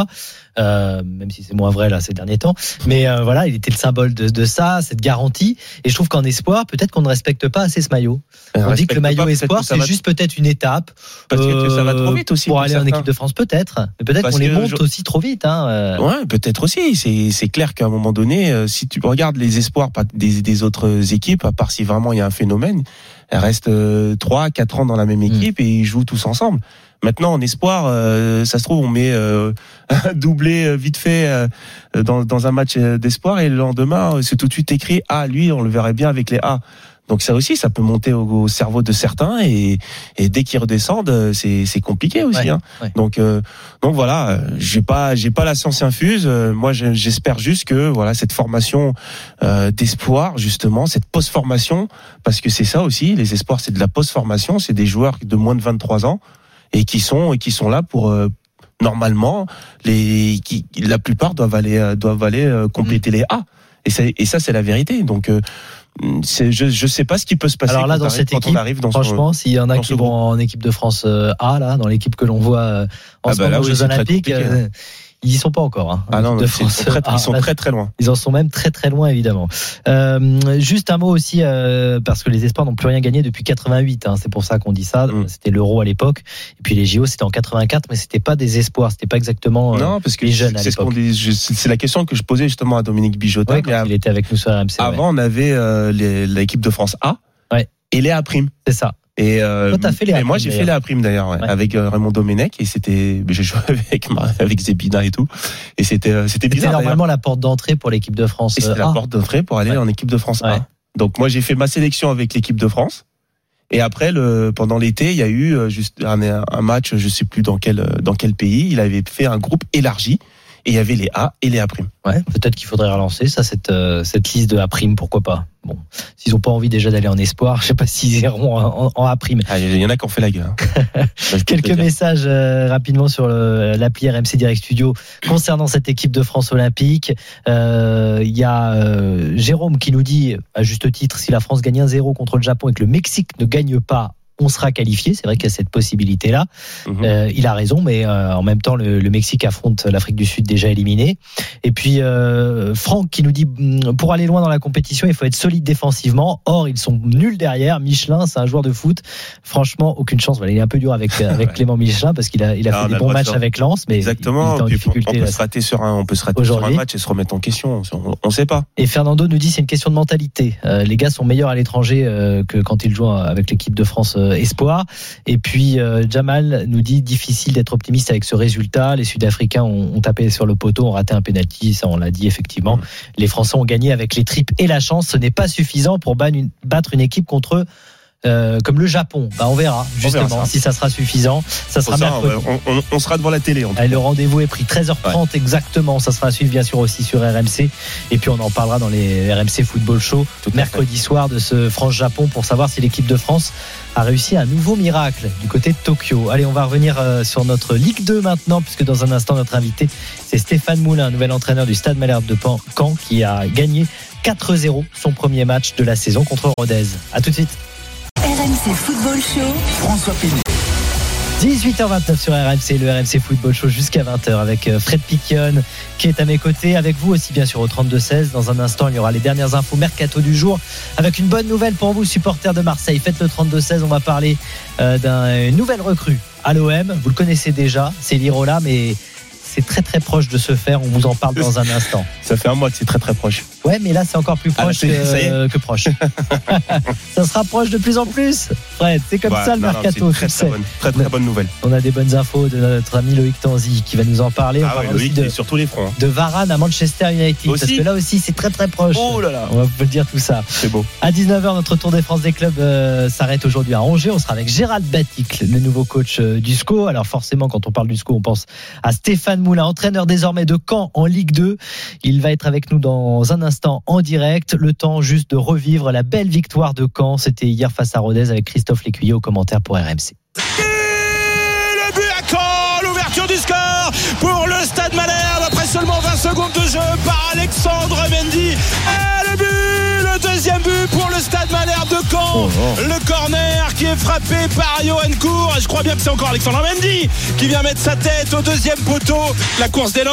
Euh, même si c'est moins vrai là ces derniers temps, mais euh, voilà, il était le symbole de, de ça, cette garantie. Et je trouve qu'en espoir, peut-être qu'on ne respecte pas assez ce maillot. On dit que le maillot espoir, c'est juste peut-être une étape parce que ça va trop euh, vite aussi pour aller en équipe de France, peut-être. Mais peut-être qu'on les monte je- aussi trop vite. Hein, euh. Ouais, peut-être aussi. C'est clair qu'à un moment donné, euh, si tu regardes les espoirs des autres équipes, à part si vraiment il y a un phénomène, elles restent euh, trois, quatre ans dans la même équipe et ils jouent tous ensemble. Maintenant, en espoir, euh, ça se trouve, on met euh, un doublé euh, vite fait euh, dans, dans un match d'espoir et le lendemain, c'est tout de suite écrit Ah, lui, on le verrait bien avec les A. Donc ça aussi, ça peut monter au, au cerveau de certains et, et dès qu'ils redescendent, euh, c'est c'est compliqué aussi. Ouais, hein. ouais. Donc euh, donc voilà, euh, j'ai pas j'ai pas la science infuse. Euh, Moi, je- j'espère juste que voilà cette formation euh, d'espoir justement, cette post-formation, parce que c'est ça aussi. Les espoirs, c'est de la post-formation. C'est des joueurs de moins de 23 ans et qui sont et qui sont là pour euh, normalement les qui la plupart doivent aller doivent aller compléter les A. Et, c'est- et ça, c'est la vérité. Donc, euh, je je sais pas ce qui peut se passer Alors là, quand, dans cette on équipe, arrive dans son- Franchement, s'il y en a qui vont en équipe de France euh, A, là, dans l'équipe que l'on voit euh, en Ah ce bah moment là, aux Jeux Olympiques, ils y sont pas encore. Hein, Ah non, de ils sont très, A. ils sont Là, très très loin. Ils en sont même très très loin évidemment. Euh, juste un mot aussi euh, parce que les espoirs n'ont plus rien gagné depuis 88. Hein, c'est pour ça qu'on dit ça. Mm. C'était l'Euro à l'époque et puis les JO c'était en 84, mais c'était pas des espoirs, c'était pas exactement. euh, non, parce que les jeunes à l'époque. C'est la question que je posais justement à Dominique Bijotin. ouais, il était avec nous sur RMC. ouais. avant, on avait euh, l'équipe de France A Ouais. et les A prime. C'est ça. Et euh, Toi, t'as fait les et moi j'ai fait la prime d'ailleurs ouais, Ouais. avec euh, Raymond Domenech et c'était j'ai joué avec avec Zebina et tout et c'était euh, c'était C'était bizarre d'ailleurs. normalement la porte d'entrée pour l'équipe de France. c'était euh, la A. porte d'entrée pour aller Ouais. en équipe de France. 1. Donc moi j'ai fait ma sélection avec l'équipe de France et après le pendant l'été il y a eu euh, juste un, un match je sais plus dans quel euh, dans quel pays il avait fait un groupe élargi et il y avait les A et les A prime. Ouais, peut-être qu'il faudrait relancer ça, cette, euh, cette liste de A-prime, pourquoi pas. Bon, s'ils ont pas envie déjà d'aller en espoir, je sais pas s'ils iront en, en- en A-prime. Ah, il y en a qui ont fait la gueule. hein. Quelques messages euh, rapidement sur l'appli RMC Direct Studio concernant cette équipe de France olympique. Euh, Il y a Jérôme qui nous dit, à juste titre, si la France gagne 1-0 contre le Japon et que le Mexique ne gagne pas, on sera qualifié. C'est vrai qu'il y a cette possibilité-là. Mhm. Euh, il a raison, mais euh, en même temps, le, le Mexique affronte l'Afrique du Sud déjà éliminée. Et puis euh, Franck qui nous dit mm, pour aller loin dans la compétition, il faut être solide défensivement. Or, ils sont nuls derrière. Michelin, c'est un joueur de foot. Franchement, aucune chance. Voilà, il est un peu dur avec avec Ouais. Clément Michelin parce qu'il a il a Non, fait des bons de matchs avec Lens, mais Exactement. il en Puis on difficulté. peut là. se rater sur un, on peut se rater sur un match et se remettre en question. On, on sait pas. Et Fernando nous dit c'est une question de mentalité. Les gars sont meilleurs à l'étranger que quand ils jouent avec l'équipe de France Espoir. Et puis euh, Jamal nous dit difficile d'être optimiste avec ce résultat. Les Sud-Africains ont, ont tapé sur le poteau, ont raté un penalty, ça on l'a dit effectivement. Les Français ont gagné avec les tripes et la chance. Ce n'est pas suffisant pour battre une équipe contre euh, comme le Japon. Bah, on verra justement verra ça. si ça sera suffisant. Ça sera ça, mercredi. on, on- on sera devant la télé. En tout Allez, le rendez-vous est pris 13h30 exactement. Ça sera à suivre bien sûr aussi sur RMC. Et puis on en parlera dans les RMC Football Show Tout mercredi soir de ce France-Japon pour savoir si l'équipe de France a réussi un nouveau miracle du côté de Tokyo. Allez, on va revenir euh, sur notre Ligue 2 maintenant, puisque dans un instant, notre invité, c'est Stéphane Moulin, nouvel entraîneur du Stade Malherbe de Caen, qui a gagné 4-0 son premier match de la saison contre Rodez. À tout de suite. RMC Football Show. François Pinault. 18h29 sur RMC, le RMC Football Show jusqu'à 20h avec euh, Fred Piquion qui est à mes côtés, avec vous aussi bien sûr au 32-16. Dans un instant, il y aura les dernières infos mercato du jour avec une bonne nouvelle pour vous, supporters de Marseille. Faites le 32-16, on va parler euh, d'une nouvelle recrue à l'OM. Vous le connaissez déjà, c'est Lirola, mais c'est très très proche de se faire. On vous en parle dans un instant. Ça fait un mois que c'est très très proche. Ouais, mais là c'est encore plus Ah, proche que, que proche. ça se rapproche de plus en plus. Fred, c'est comme Ouais, ça le non, non, mercato. tu très, bonne, très très bonne nouvelle. On a des bonnes infos de notre ami Loïc Tanzi qui va nous en parler. On Ah ouais, parlera aussi Loïc, de, sur tous les fronts. hein. de Varane à Manchester United. Aussi Parce que là aussi, c'est très très proche. Oh là là, On va vous le dire tout ça. c'est beau. À 19h, notre Tour des France des clubs euh, s'arrête aujourd'hui à Angers. On sera avec Gérald Baticle, le nouveau coach euh, du SCO. Alors forcément, quand on parle du SCO, on pense à Stéphane Moulin, entraîneur désormais de Caen en Ligue 2. Il va être avec nous dans un instant en direct. Le temps juste de revivre la belle victoire de Caen. C'était hier face à Rodez avec Christophe Lécuyer au commentaire pour RMC. Le but à Caen, l'ouverture du score pour le Stade Malherbe après seulement 20 secondes de jeu par Alexandre Mendy. Le corner qui est frappé par Johan Cour. Je crois bien que c'est encore Alexandre Mendy qui vient mettre sa tête au deuxième poteau. La course d'élan,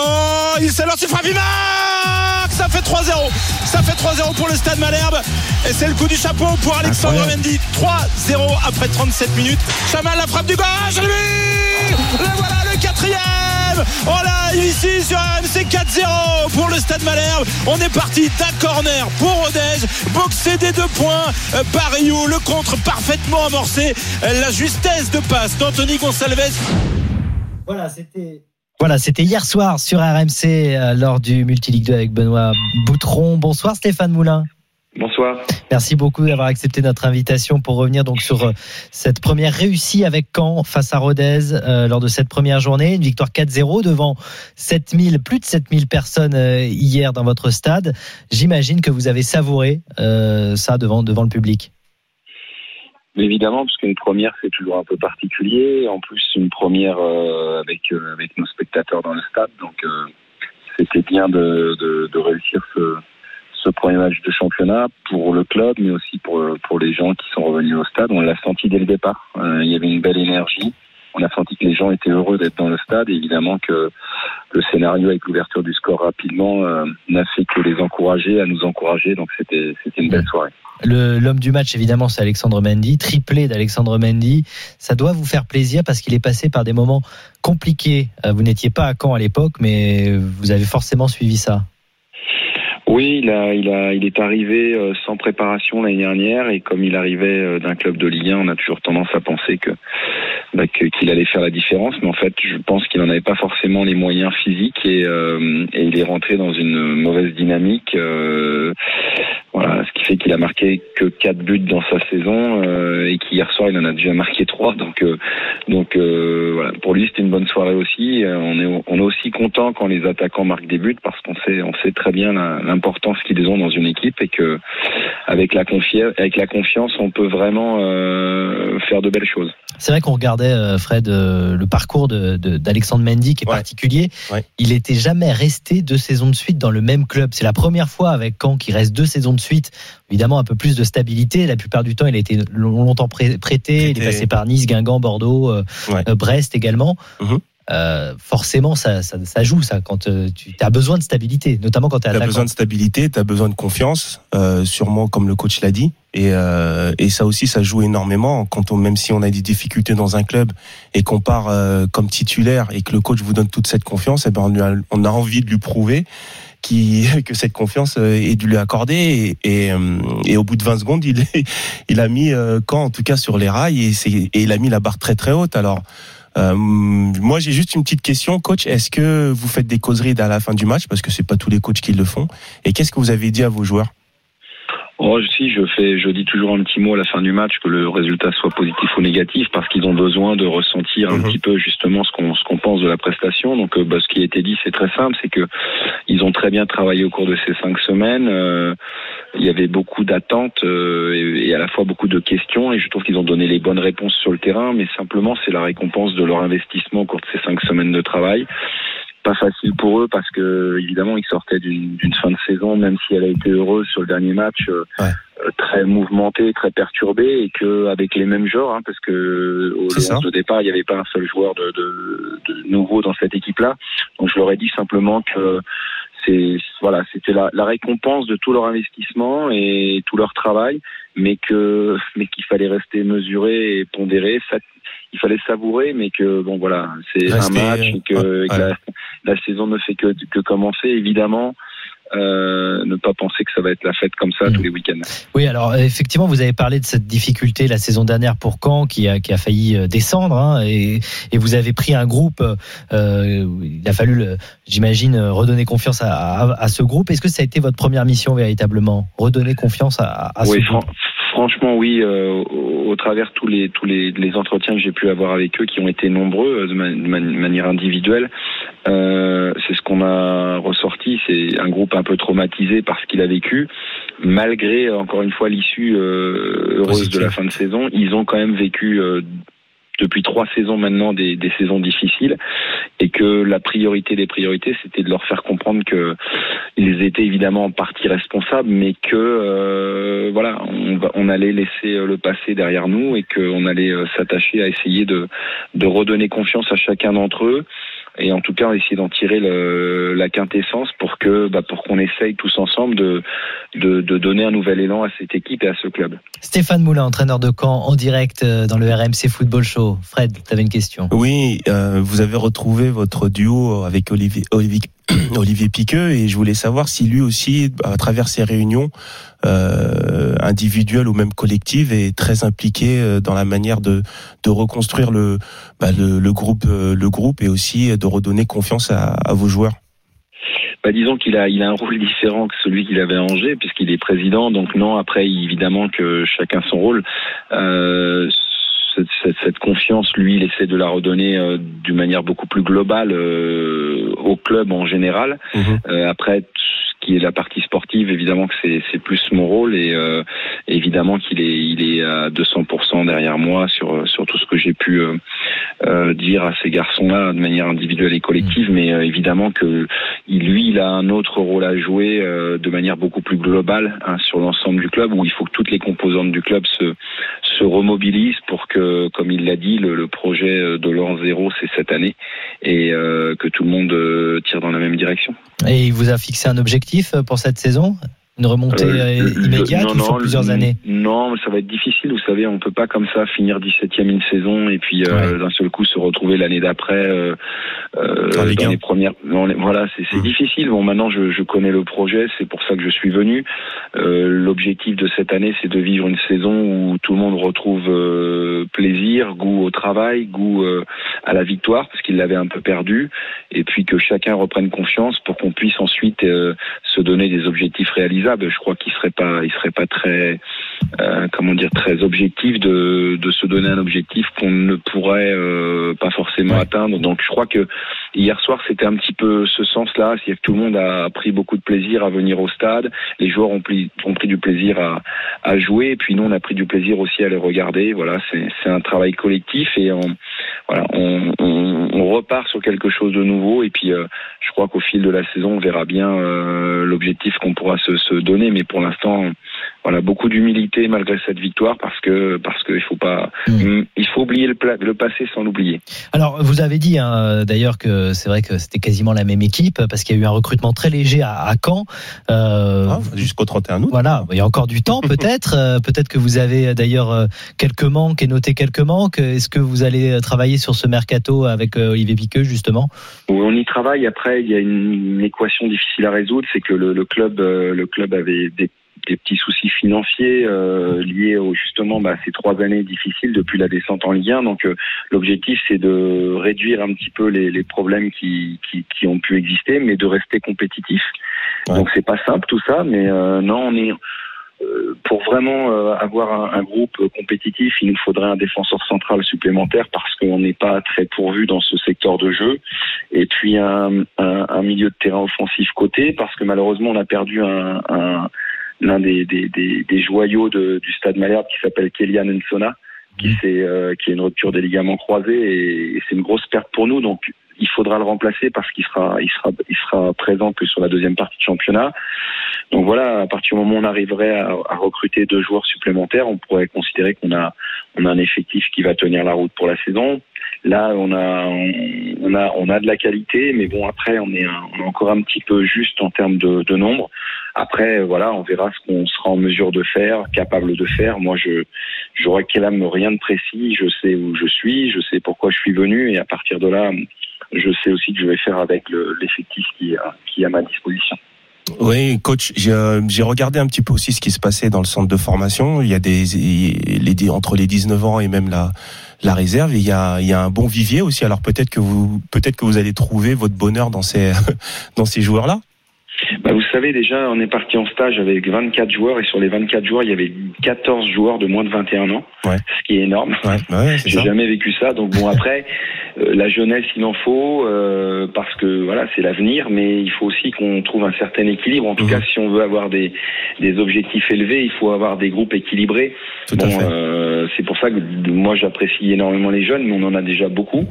il s'est lancé, il frappe, il marque Ça fait 3-0. Ça fait 3-0 pour le Stade Malherbe. Et c'est le coup du chapeau pour Alexandre. Mendy. 3-0 après 37 minutes. Chamal la frappe du gauche. Lui Le voilà le quatrième Oh là, ici sur AMC 4-0 pour le Stade Malherbe. On est parti d'un corner pour Rodez. Boxé des deux points euh, par Rioux. Le contre parfaitement amorcé. Euh, La justesse de passe d'Anthony Gonçalves. Voilà, c'était. Voilà, c'était hier soir sur RMC euh, lors du Multiligue 2 avec Benoît Boutron. Bonsoir Stéphane Moulin. Bonsoir. Merci beaucoup d'avoir accepté notre invitation pour revenir donc sur euh, cette première réussie avec Caen face à Rodez euh, lors de cette première journée. Une victoire 4-0 devant 7000, plus de 7000 personnes euh, hier dans votre stade. J'imagine que vous avez savouré euh, ça devant, devant le public. Évidemment, parce qu'une première, c'est toujours un peu particulier. En plus, une première avec, avec nos spectateurs dans le stade. Donc, c'était bien de, de, de réussir ce, ce premier match de championnat pour le club, mais aussi pour, pour les gens qui sont revenus au stade. On l'a senti dès le départ. Euh, il y avait une belle énergie. On a senti que les gens étaient heureux d'être dans le stade. Et évidemment que le scénario avec l'ouverture du score rapidement euh, n'a fait que les encourager, à nous encourager. Donc, c'était une belle soirée. L'homme du match, évidemment, c'est Alexandre Mendy, triplé d'Alexandre Mendy. Ça doit vous faire plaisir parce qu'il est passé par des moments compliqués. Euh, Vous n'étiez pas à Caen à l'époque, mais vous avez forcément suivi ça. Oui, il, a, il, a, il est arrivé euh, sans préparation l'année dernière et comme il arrivait euh, d'un club de Ligue 1, on a toujours tendance à penser que bah, qu'il allait faire la différence, mais en fait, je pense qu'il n'en avait pas forcément les moyens physiques et, euh, et il est rentré dans une mauvaise dynamique. euh, voilà, ce qui fait qu'il a marqué que quatre buts dans sa saison euh, et qu'hier soir il en a déjà marqué trois. Donc, euh, donc euh, voilà, pour lui c'était une bonne soirée aussi. Euh, on est on est aussi content quand les attaquants marquent des buts parce qu'on sait on sait très bien l'importance qu'ils ont dans une équipe et que avec la avec la confiance on peut vraiment euh, faire de belles choses. C'est vrai qu'on regardait, euh, Fred, euh, le parcours de- de- d'Alexandre Mendy qui est Ouais. particulier. Ouais. Il était jamais resté deux saisons de suite dans le même club. C'est la première fois avec Caen qu'il reste deux saisons de suite. Évidemment, un peu plus de stabilité. La plupart du temps, il a été long- longtemps prêté. Il est passé par Nice, Guingamp, Bordeaux, Ouais. euh, Brest également. Mhm. Euh, forcément, ça, ça, ça joue ça quand euh, tu as besoin de stabilité, notamment quand tu as attaquant. besoin de stabilité, tu as besoin de confiance, euh, sûrement comme le coach l'a dit. Et, euh, et ça aussi, ça joue énormément. Quand on, même si on a des difficultés dans un club et qu'on part euh, comme titulaire et que le coach vous donne toute cette confiance, eh ben on, a, on a envie de lui prouver qui, que cette confiance euh, est de lui accorder. Et, et, et au bout de 20 secondes, il, il a mis euh, quand en tout cas sur les rails et, et il a mis la barre très très haute. Alors euh, moi, j'ai juste une petite question, coach. Est-ce que vous faites des causeries à la fin du match? Parce que c'est pas tous les coachs qui le font Et qu'est-ce que vous avez dit à vos joueurs? Oh, si, je fais, je dis toujours un petit mot à la fin du match que le résultat soit positif ou négatif parce qu'ils ont besoin de ressentir un Mhm. petit peu justement ce qu'on ce qu'on pense de la prestation. Donc, euh, bah, ce qui a été dit, c'est très simple, c'est que ils ont très bien travaillé au cours de ces cinq semaines. Euh, il y avait beaucoup d'attentes euh, et, et à la fois beaucoup de questions et je trouve qu'ils ont donné les bonnes réponses sur le terrain. Mais simplement, c'est la récompense de leur investissement au cours de ces cinq semaines de travail pas facile pour eux parce que évidemment ils sortaient d'une fin de saison même si elle a été heureuse sur le dernier match euh, Ouais. euh, très mouvementée très perturbée et que avec les mêmes joueurs hein, parce que au C'est ça. 11 de départ il n'y avait pas un seul joueur de, de, de nouveau dans cette équipe là donc je leur ai dit simplement que c'est voilà c'était la, la récompense de tout leur investissement et tout leur travail mais que mais qu'il fallait rester mesuré et pondéré ça il fallait savourer mais que bon voilà c'est un match et que, la, la saison ne fait que, que commencer. Évidemment euh, ne pas penser que ça va être la fête comme ça Mm. tous les week-ends Oui, alors effectivement, vous avez parlé de cette difficulté la saison dernière pour Caen qui a, qui a failli euh, descendre hein, et, et vous avez pris un groupe. euh, il a fallu, j'imagine, euh, redonner confiance à, à, à ce groupe. Est-ce que ça a été votre première mission véritablement, redonner confiance à, à ce groupe? Franchement, oui. euh, au, au travers tous les tous les, les entretiens que j'ai pu avoir avec eux, qui ont été nombreux euh, de, ma- de man- manière individuelle, euh, c'est ce qu'on a ressorti. C'est un groupe un peu traumatisé par ce qu'il a vécu, malgré encore une fois l'issue euh, heureuse Positive. de la fin de saison. Ils ont quand même vécu. Depuis trois saisons maintenant des, saisons difficiles et que la priorité des priorités c'était de leur faire comprendre que ils étaient évidemment en partie responsables mais que euh, voilà on, on allait laisser euh, le passé derrière nous et qu'on allait euh, s'attacher à essayer de redonner confiance à chacun d'entre eux et en tout cas essayer d'en tirer le, la quintessence pour que bah, pour qu'on essaye tous ensemble de, de de donner un nouvel élan à cette équipe et à ce club. Stéphane Moulin, entraîneur de Caen, en direct euh, dans le RMC Football Show. Fred, tu avais une question. Oui, euh, vous avez retrouvé votre duo avec Olivier, Olivier, Olivier Piqueux et je voulais savoir si lui aussi, à travers ses réunions euh, individuelles ou même collectives, est très impliqué euh, dans la manière de, de reconstruire le, bah, le, le groupe, euh, le groupe et aussi de redonner confiance à, à vos joueurs. Bah, disons qu'il a, il a un rôle différent que celui qu'il avait à Angers, puisqu'il est président. Donc non, après, évidemment que chacun son rôle. Euh, cette, cette- confiance, lui, il essaie de la redonner euh, d'une manière beaucoup plus globale euh, au club en général. Mhm. Euh, après, qui est la partie sportive, évidemment que c'est, plus mon rôle et euh, évidemment qu'il est, il est à 200% derrière moi sur, sur tout ce que j'ai pu euh, euh, dire à ces garçons-là de manière individuelle et collective. Mais euh, évidemment que lui, il a un autre rôle à jouer de manière beaucoup plus globale hein, sur l'ensemble du club, où il faut que toutes les composantes du club se, se remobilisent pour que, comme il l'a dit, le, le projet de l'an zéro, c'est cette année, et que tout le monde tire dans la même direction. Et il vous a fixé un objectif pour cette saison? Une remontée Euh, euh, immédiate non, ou sur non, plusieurs années Non, mais ça va être difficile. Vous savez, on peut pas comme ça finir 17e une saison et puis euh, d'un seul coup se retrouver l'année d'après euh, euh, dans les premières. dans les- voilà, c'est Mhm. difficile. Bon, maintenant je, je connais le projet, c'est pour ça que je suis venu. Euh, L'objectif de cette année, c'est de vivre une saison où tout le monde retrouve euh, plaisir, goût au travail, goût euh, à la victoire, parce qu'il l'avait un peu perdu, et puis que chacun reprenne confiance pour qu'on puisse ensuite euh, se donner des objectifs Je crois qu'il serait pas, il serait pas très, euh, comment dire, très objectif de, de se donner un objectif qu'on ne pourrait euh, pas forcément Ouais. atteindre. Donc je crois que hier soir c'était un petit peu ce sens-là, c'est-à-dire que tout le monde a pris beaucoup de plaisir à venir au stade, les joueurs ont pris, ont pris du plaisir à, à jouer, et puis nous on a pris du plaisir aussi à les regarder. Voilà, c'est un travail collectif et on, voilà, on, on, on repart sur quelque chose de nouveau et puis euh, je crois qu'au fil de la saison on verra bien l'objectif qu'on pourra se, se donner, mais pour l'instant voilà beaucoup d'humilité malgré cette victoire parce que parce qu'il faut pas Mm. il faut oublier le, passé sans l'oublier. Alors, vous avez dit hein, d'ailleurs que c'est vrai que c'était quasiment la même équipe parce qu'il y a eu un recrutement très léger à, à Caen. Euh, Ah, Jusqu'au 31 août. Voilà, il y a encore du temps peut-être. Euh, peut-être que vous avez euh, d'ailleurs quelques manques et noté quelques manques. Est-ce que vous allez travailler sur ce mercato avec Olivier Piqueux justement? Oui, on y travaille. Après, il y a une, une équation difficile à résoudre, c'est que le, le club, le club avait des, des petits soucis financiers euh, liés au, justement bah, à ces trois années difficiles depuis la descente en Ligue 1. Donc, euh, l'objectif, c'est de réduire un petit peu les, les problèmes qui, qui, qui ont pu exister, mais de rester compétitif. Ouais. Donc, c'est pas simple tout ça, mais euh, non, on est pour vraiment avoir un, un groupe compétitif, il nous faudrait un défenseur central supplémentaire parce qu'on n'est pas très pourvu dans ce secteur de jeu. Et puis un, un, un milieu de terrain offensif côté parce que malheureusement on a perdu un, un- l'un des, des, des, des joyaux de- du Stade Malherbe qui s'appelle Kélian Nsona qui, s'est, euh, qui a une rupture des ligaments croisés et, et c'est une grosse perte pour nous. Donc il faudra le remplacer parce qu'il sera, il sera, il sera présent que sur la deuxième partie de championnat. Donc voilà, à partir du moment où on arriverait à, à recruter deux joueurs supplémentaires, on pourrait considérer qu'on a, on a un effectif qui va tenir la route pour la saison. Là, on a, on a, on a de la qualité, mais bon, après, on est, on est encore un petit peu juste en termes de, de nombre. Après, voilà, on verra ce qu'on sera en mesure de faire, capable de faire. Moi, je, je réclame rien de précis. Je sais où je suis, je sais pourquoi je suis venu, et à partir de là, je sais aussi que je vais faire avec le- l'effectif qui, a- qui est à ma disposition. Oui, coach, euh, j'ai regardé un petit peu aussi ce qui se passait dans le centre de formation. Il y a des les, entre les 19 ans et même la la réserve, il y a y a un bon vivier aussi. Alors peut-être que vous peut-être que vous allez trouver votre bonheur dans ces dans ces joueurs là. Bah, vous savez, déjà, on est parti en stage avec 24 joueurs, et sur les 24 joueurs, il y avait 14 joueurs de moins de 21 ans, Ouais. ce qui est énorme. Ouais, ouais, J'ai jamais vécu ça. Donc bon, après, euh, la jeunesse, il en faut euh, parce que voilà, c'est l'avenir, mais il faut aussi qu'on trouve un certain équilibre. En tout Mhm. cas, si on veut avoir des, des objectifs élevés, il faut avoir des groupes équilibrés. Bon, euh, c'est pour ça que moi j'apprécie énormément les jeunes, mais on en a déjà beaucoup,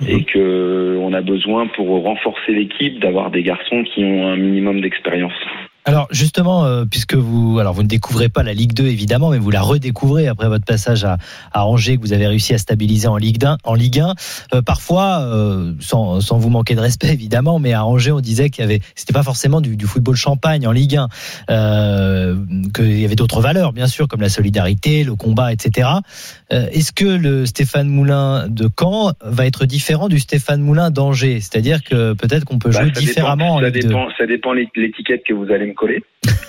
Mhm. et que on a besoin pour renforcer l'équipe d'avoir des garçons qui ont un minimum d'expérience. Alors justement, euh, puisque vous, alors vous ne découvrez pas la Ligue 2 évidemment, mais vous la redécouvrez après votre passage à, à Angers que vous avez réussi à stabiliser en Ligue 1. En Ligue 1, Euh, parfois, euh, sans, sans vous manquer de respect évidemment, mais à Angers on disait qu'il y avait, c'était pas forcément du, du football champagne en Ligue 1, euh, qu'il y avait d'autres valeurs bien sûr comme la solidarité, le combat, etc. Est-ce que le Stéphane Moulin de Caen va être différent du Stéphane Moulin d'Angers? C'est-à-dire que peut-être qu'on peut Bah, jouer ça différemment en ça Ligue 2. dépend, ça dépend l'é- l'étiquette que vous allez me coller.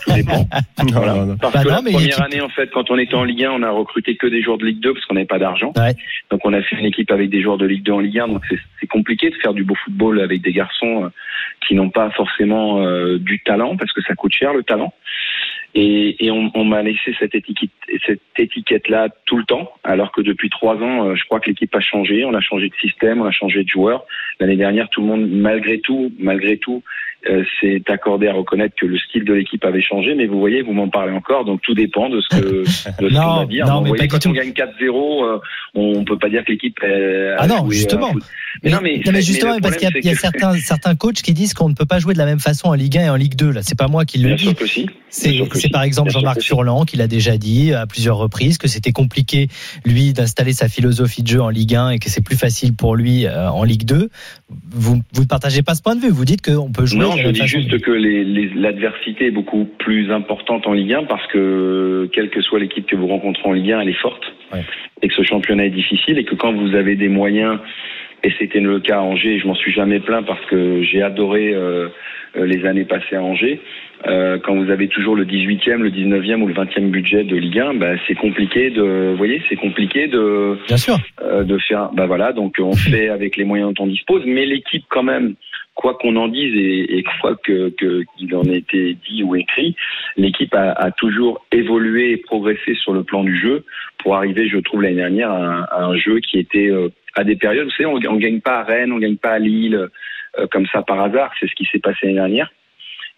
Tout dépend. Voilà. Non, non, non. Parce Bah que non, la mais première année, en fait, quand on était en Ligue 1, on a recruté que des joueurs de Ligue 2 parce qu'on n'avait pas d'argent. Ouais. Donc on a fait une équipe avec des joueurs de Ligue 2 en Ligue 1. Donc c'est compliqué de faire du beau football avec des garçons euh, qui n'ont pas forcément euh, du talent parce que ça coûte cher le talent. Et, et on, on m'a laissé cette étiquette, cette étiquette-là tout le temps, alors que depuis trois ans, euh, je crois que l'équipe a changé. On a changé de système, on a changé de joueur. L'année dernière, tout le monde, malgré tout, malgré tout, s'est accordé à reconnaître que le style de l'équipe avait changé. Mais vous voyez, vous m'en parlez encore, donc tout dépend de ce que de ce Non, qu'on va dire. non, Vous mais voyez, quand on gagne 4-0, euh, on peut pas dire que l'équipe euh, Ah non, justement. Mais, non, mais, non, mais justement, parce qu'il y a, y certains, certains coachs qui disent qu'on ne peut pas jouer de la même façon en Ligue 1 et en Ligue 2. Là, c'est pas moi qui le dis. si. C'est par exemple Jean-Marc. Furlan qui l'a déjà dit à plusieurs reprises que c'était compliqué lui d'installer sa philosophie de jeu en Ligue 1 et que c'est plus facile pour lui euh, en Ligue 2. Vous vous ne partagez pas ce point de vue. Vous dites qu'on peut jouer. Non, de la je dis juste que l'adversité est beaucoup plus importante en Ligue 1 parce que quelle que soit l'équipe que vous rencontrez en Ligue 1, elle est forte Ouais. et que ce championnat est difficile et que quand vous avez des moyens, et c'était le cas à Angers, je m'en suis jamais plaint parce que j'ai adoré euh, euh, les années passées à Angers. Euh, quand vous avez toujours le 18e, le 19e ou le 20e budget de Ligue 1, bah, c'est compliqué de, vous voyez, c'est compliqué de, Bien sûr. euh, de faire. Bah voilà, donc on fait avec les moyens dont on dispose, mais l'équipe quand même, quoi qu'on en dise et, quoi que qu'il en ait été dit ou écrit, l'équipe a, toujours évolué et progressé sur le plan du jeu pour arriver, je trouve l'année dernière, à, un- à un jeu qui était euh, à des périodes. Vous savez, on, on gagne pas à Rennes, on gagne pas à Lille euh, comme ça par hasard. C'est ce qui s'est passé l'année dernière.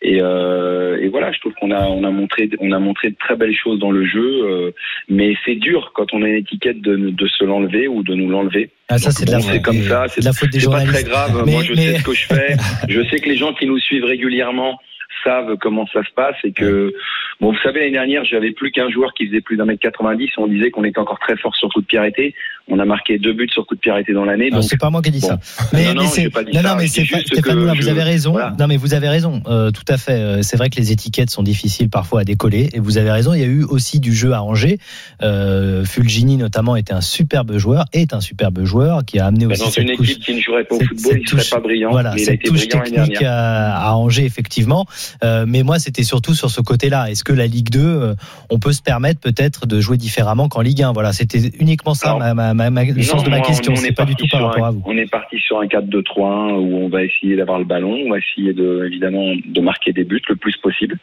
Et, euh, et voilà, je trouve qu'on a on a montré on a montré de très belles choses dans le jeu, euh, mais c'est dur quand on a une étiquette de, de se l'enlever ou de nous l'enlever. Ah, ça c'est de la comme des- ça, c'est la faute des C'est pas journalistes. très grave. Mais- Moi, je mais- sais ce que je fais. Je sais que les gens qui nous suivent régulièrement savent comment ça se passe et que bon, vous savez l'année dernière, j'avais plus qu'un joueur qui faisait plus d'un mètre 90. On disait qu'on était encore très fort sur coup de pied arrêté. On a marqué deux buts sur coup de pied arrêté dans l'année. Non, Donc c'est pas moi qui ai dit bon. ça. Mais, Non, non, mais c'est pas non, ça. mais c'est pas- que vous je- avez raison. voilà. Non, mais vous avez raison. Euh, tout à fait. Euh, C'est vrai que les étiquettes sont difficiles parfois à décoller. Et vous avez raison. Il y a eu aussi du jeu à Angers. Euh, Fulgini notamment était un superbe joueur, est un superbe joueur qui a amené Bah, aussi dans cette une couche. équipe qui ne jouerait pas au cette- football, cette il serait touche- pas brillant. Voilà, mais il a cette touche l'année technique à, à Angers, effectivement. Euh, mais moi, c'était surtout sur ce côté-là. Est-ce que la Ligue 2, euh, on peut se permettre peut-être de jouer différemment qu'en Ligue 1 Voilà, c'était uniquement ça ma, ma- ma- ma- le Non, sens de ma moi, question. on- on C'est est pas du parti tout par sur rapport un- à vous. On est parti sur un 4-2-3-1 où on va essayer d'avoir le ballon, on va essayer de, évidemment de marquer des buts le plus possible.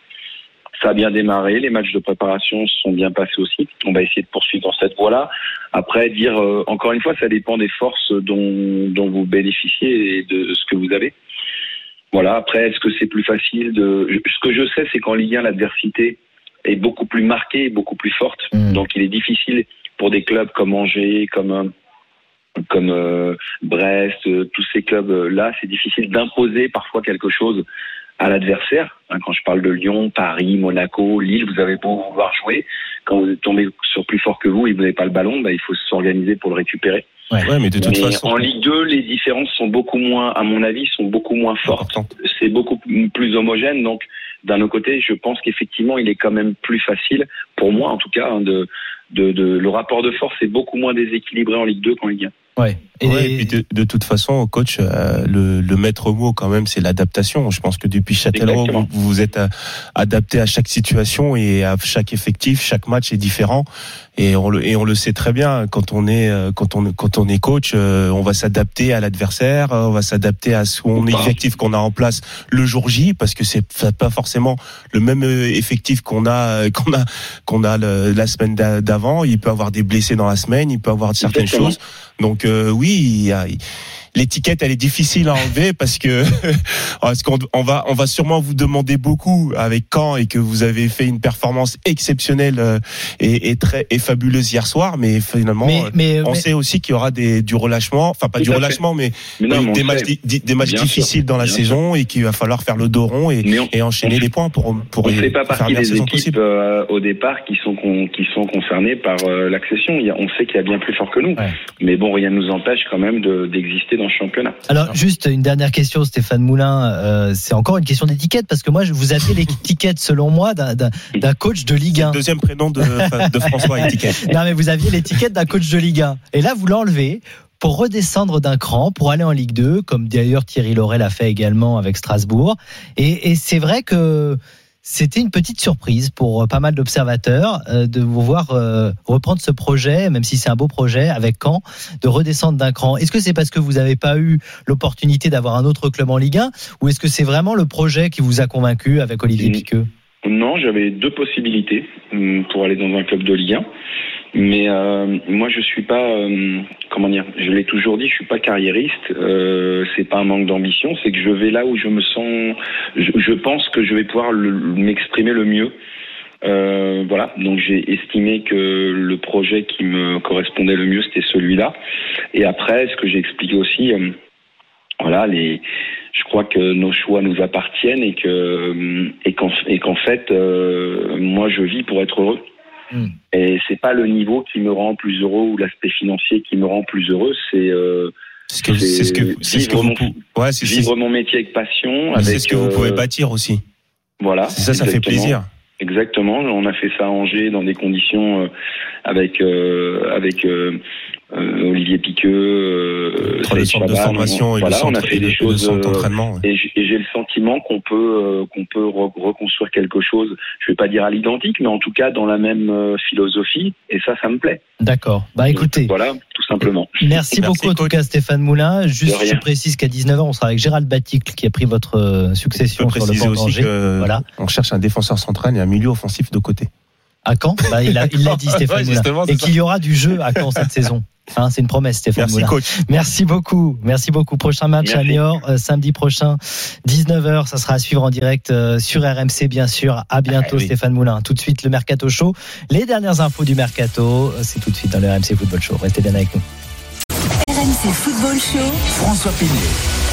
Ça a bien démarré, les matchs de préparation se sont bien passés aussi. On va essayer de poursuivre dans cette voie-là. Après, dire euh, encore une fois, ça dépend des forces dont, dont vous bénéficiez et de ce que vous avez. Voilà. Après, est-ce que c'est plus facile de Ce que je sais, c'est qu'en Ligue 1, l'adversité est beaucoup plus marquée, beaucoup plus forte. Mm. Donc, il est difficile pour des clubs comme Angers, comme euh, comme euh, Brest, euh, tous ces clubs-là, c'est difficile d'imposer parfois quelque chose à l'adversaire. Hein, quand je parle de Lyon, Paris, Monaco, Lille, vous avez beau vouloir jouer, quand vous tombez sur plus fort que vous et vous n'avez pas le ballon, bah, il faut s'organiser pour le récupérer. Ouais, mais de toute Mais façon. en Ligue 2, les différences sont beaucoup moins, à mon avis, sont beaucoup moins fortes. C'est beaucoup plus homogène. Donc, d'un autre côté, je pense qu'effectivement, il est quand même plus facile, pour moi en tout cas, hein, de, le rapport de force est beaucoup moins déséquilibré en Ligue 2 qu'en Ligue 1. Ouais. Et Ouais, les- et puis de, de toute façon, coach, euh, le, le maître mot quand même, c'est l'adaptation. Je pense que depuis Châtellerault, vous, vous êtes euh, adapté à chaque situation et à chaque effectif, chaque match est différent. Et on le, et on le sait très bien quand on est euh, quand on quand on est coach, euh, on va s'adapter à l'adversaire, euh, on va s'adapter à son effectif qu'on a en place le jour J, parce que c'est pas forcément le même effectif qu'on a qu'on a qu'on a le- la semaine d'a- d'avant. Il peut avoir des blessés dans la semaine, il peut avoir certaines Exactement. choses. Donc euh, oui, il y a- l'étiquette elle est difficile à enlever parce que parce qu'on on va on va sûrement vous demander beaucoup avec Caen et que vous avez fait une performance exceptionnelle euh, et, et très et fabuleuse hier soir, mais finalement mais, euh, mais, on mais- sait aussi qu'il y aura des du relâchement, enfin pas du relâchement, mais Mais non, oui, mais on des matchs di- des matchs Bien difficiles sûr, dans la saison et qu'il va falloir faire le dos rond et, Mais on- et enchaîner on- les points pour pour On ne fait pas pour faire partie la des équipes possible. euh, au départ qui sont con- qui sont concernées par euh, l'accession. Y on sait qu'il y a bien plus fort que nous, Ouais. mais bon, rien ne nous empêche quand même de- d'exister dans championnat. Alors, juste une dernière question, Stéphane Moulin. euh, c'est encore une question d'étiquette parce que moi, je vous aviez l'étiquette, selon moi, d'un- coach de Ligue 1. Deuxième prénom de, de François Étiquette. Non, mais vous aviez l'étiquette d'un coach de Ligue 1. Et là, vous l'enlevez pour redescendre d'un cran, pour aller en Ligue 2, comme d'ailleurs Thierry Loret l'a fait également avec Strasbourg. Et, et c'est vrai que c'était une petite surprise pour pas mal d'observateurs euh, de vous voir euh, reprendre ce projet, même si c'est un beau projet avec Caen, de redescendre d'un cran. Est-ce que c'est parce que vous n'avez pas eu l'opportunité d'avoir un autre club en Ligue 1 ou est-ce que c'est vraiment le projet qui vous a convaincu avec Olivier Mm. Piqueux? Non, j'avais deux possibilités hum, pour aller dans un club de Ligue 1. Mais euh, moi, je suis pas, euh, comment dire, je l'ai toujours dit, je suis pas carriériste. Euh, c'est pas un manque d'ambition, c'est que je vais là où je me sens. Je, je pense que je vais pouvoir m'exprimer le mieux. Euh, voilà, donc j'ai estimé que le projet qui me correspondait le mieux, c'était celui-là. Et après, ce que j'ai expliqué aussi, euh, voilà, les, je crois que nos choix nous appartiennent et que et qu'en et qu'en fait, euh, moi, je vis pour être heureux. Hmm. Et c'est pas le niveau qui me rend plus heureux ou l'aspect financier qui me rend plus heureux, c'est euh, C'est ce que, c'est ce que, c'est ce que vivre vous, mon- ouais, vivre métier avec passion. c'est ce que vous euh, pouvez bâtir aussi. Voilà. Ça, ça fait plaisir. Exactement. On a fait ça à Angers dans des conditions euh, avec euh, avec euh, euh, Olivier Piqueux, euh, Saïd de formation et voilà, le on a centre, fait et des choses. euh, d'entraînement. ouais. et j'ai le sentiment qu'on peut euh, qu'on peut re- reconstruire quelque chose. Je vais pas dire à l'identique, mais en tout cas dans la même euh, philosophie. Et ça, ça me plaît. D'accord. Bah écoutez. Voilà, tout simplement. Merci, Merci, beaucoup en tout cas Stéphane Moulin. Juste je précise qu'à 19h on sera avec Gérald Baticle qui a pris votre euh, succession sur le banc aussi que Voilà. on cherche un défenseur central et un milieu offensif de côté. À Caen bah, Il l'a dit Stéphane Ouais, Moulin. Et qu'il y aura du jeu à Caen cette saison. Hein, c'est une promesse Stéphane Merci Moulin. coach. Merci beaucoup. Merci beaucoup. Prochain match à. Niort, euh, samedi prochain, 19h. Ça sera à suivre en direct euh, sur RMC, bien sûr. À bientôt, Ah oui. Stéphane Moulin. Tout de suite, le Mercato Show. Les dernières infos du Mercato, euh, c'est tout de suite dans le RMC Football Show. Restez bien avec nous. RMC Football Show. François Pinet.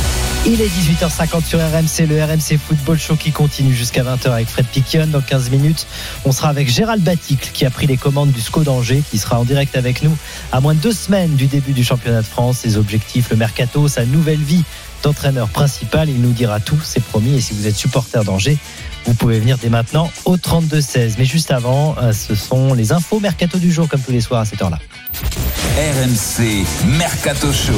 Il est 18h50 sur RMC, le RMC Football Show qui continue jusqu'à 20h avec Fred Piquion. Dans 15 minutes, on sera avec Gérald Baticle qui a pris les commandes du SCO d'Angers, qui sera en direct avec nous à moins de deux semaines du début du championnat de France. Ses objectifs, le mercato, sa nouvelle vie d'entraîneur principal. Il nous dira tout, c'est promis. Et si vous êtes supporter d'Angers, vous pouvez venir dès maintenant au 32-16. Mais juste avant, euh, ce sont les infos mercato du jour, comme tous les soirs à cette heure-là. RMC Mercato Show.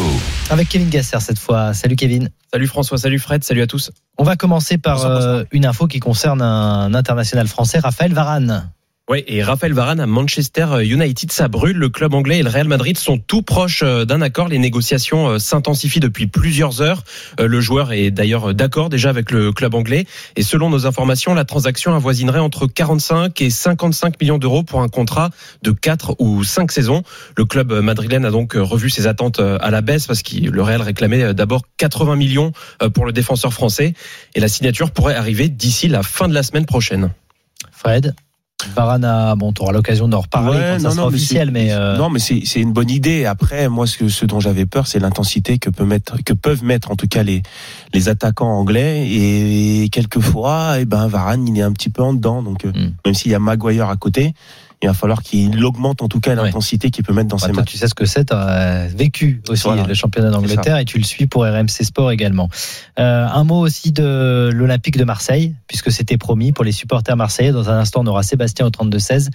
Avec Kevin Gasser cette fois. Salut Kevin. Salut François, salut Fred, salut à tous. On va commencer par euh, une info qui concerne un international français, Raphaël Varane. Ouais, et Raphaël Varane à Manchester United, ça brûle. Le club anglais et le Real Madrid sont tout proches euh, d'un accord. Les négociations euh, s'intensifient depuis plusieurs heures. Euh, Le joueur est d'ailleurs d'accord déjà avec le club anglais. Et selon nos informations, la transaction avoisinerait entre 45 et 55 millions d'euros pour un contrat de 4 ou 5 saisons. Le club madrilène a donc revu ses attentes euh, à la baisse parce que le Real réclamait euh, d'abord 80 millions euh, pour le défenseur français. Et la signature pourrait arriver d'ici la fin de la semaine prochaine. Fred? Varane a, bon, tu auras l'occasion d'en reparler Ouais, quand ça sera officiel, mais euh, non, mais c'est c'est une bonne idée. Après, moi, ce, ce dont j'avais peur, c'est l'intensité que peut mettre, que peuvent mettre en tout cas les les attaquants anglais. Et, quelquefois, eh ben, Varane, il est un petit peu en dedans. Donc, euh, Mm. même s'il y a Maguire à côté, il va falloir qu'il augmente en tout cas Ouais. l'intensité qu'il peut mettre dans bah, ses toi, matchs. tu sais ce que c'est, tu as vécu aussi Voilà. le championnat d'Angleterre et tu le suis pour RMC Sport également. Euh, un mot aussi de l'Olympique de Marseille, puisque c'était promis pour les supporters marseillais. Dans un instant, on aura Sébastien au 32-16.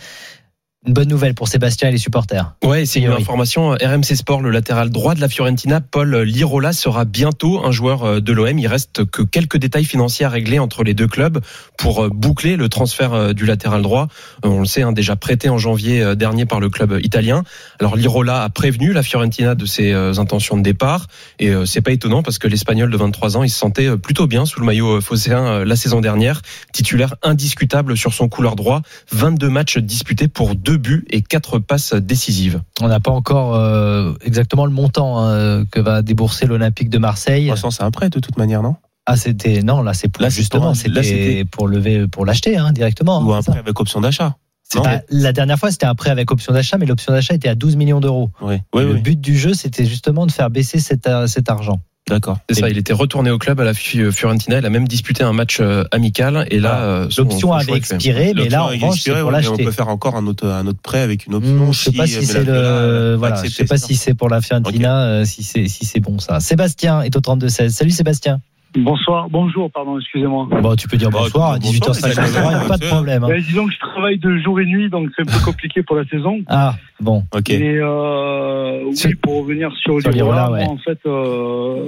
Une bonne nouvelle pour Sébastien et les supporters. Ouais, c'est une information. euh, RMC Sport, le latéral droit de la Fiorentina, Paul Lirola, sera bientôt un joueur euh, de l'OM. Il reste que quelques détails financiers à régler entre les deux clubs pour euh, boucler le transfert du latéral droit. On le sait, hein, déjà prêté en janvier dernier par le club italien. Alors Lirola a prévenu la Fiorentina de ses intentions de départ et c'est pas étonnant parce que l'Espagnol de 23 ans, il se sentait plutôt bien sous le maillot phocéen la saison dernière, titulaire indiscutable sur son couloir droit, 22 matchs disputés pour deux buts et quatre passes décisives. On n'a pas encore euh, exactement le montant hein, que va débourser l'Olympique de Marseille. De toute façon, c'est un prêt de toute manière, non? Ah, c'était non, là c'est pour justement, pour- c'était pour lever, pour l'acheter hein, directement. Ou hein, un prêt avec option d'achat pas- la dernière fois, c'était un prêt avec option d'achat, mais l'option d'achat était à 12 millions d'euros. Oui, oui, le oui. but du jeu, c'était justement de faire baisser cet, euh, cet argent. D'accord. C'est ça, il était retourné au club à la Fi- Fiorentina, il a même disputé un match euh, amical et là euh, L'option avait expiré, mais là, en revanche, pour ouais, mais On l'acheter. peut faire encore un autre, un autre prêt avec une option. Hmm, je sais pas si c'est le, voilà, je sais pas si c'est pour la Fiorentina, euh, si c'est si c'est bon ça. Sébastien est au 32 16. Salut Sébastien. Bonsoir, bonjour, pardon, excusez-moi. Bon, tu peux dire bonsoir à bonsoir, 18h53, il n'y a pas de problème. hein. Ben, disons que je travaille de jour et nuit, donc c'est un peu compliqué pour la saison. Ah, bon. Ok. Mais euh, oui, pour revenir sur, sur Lirola, ouais. en fait, euh,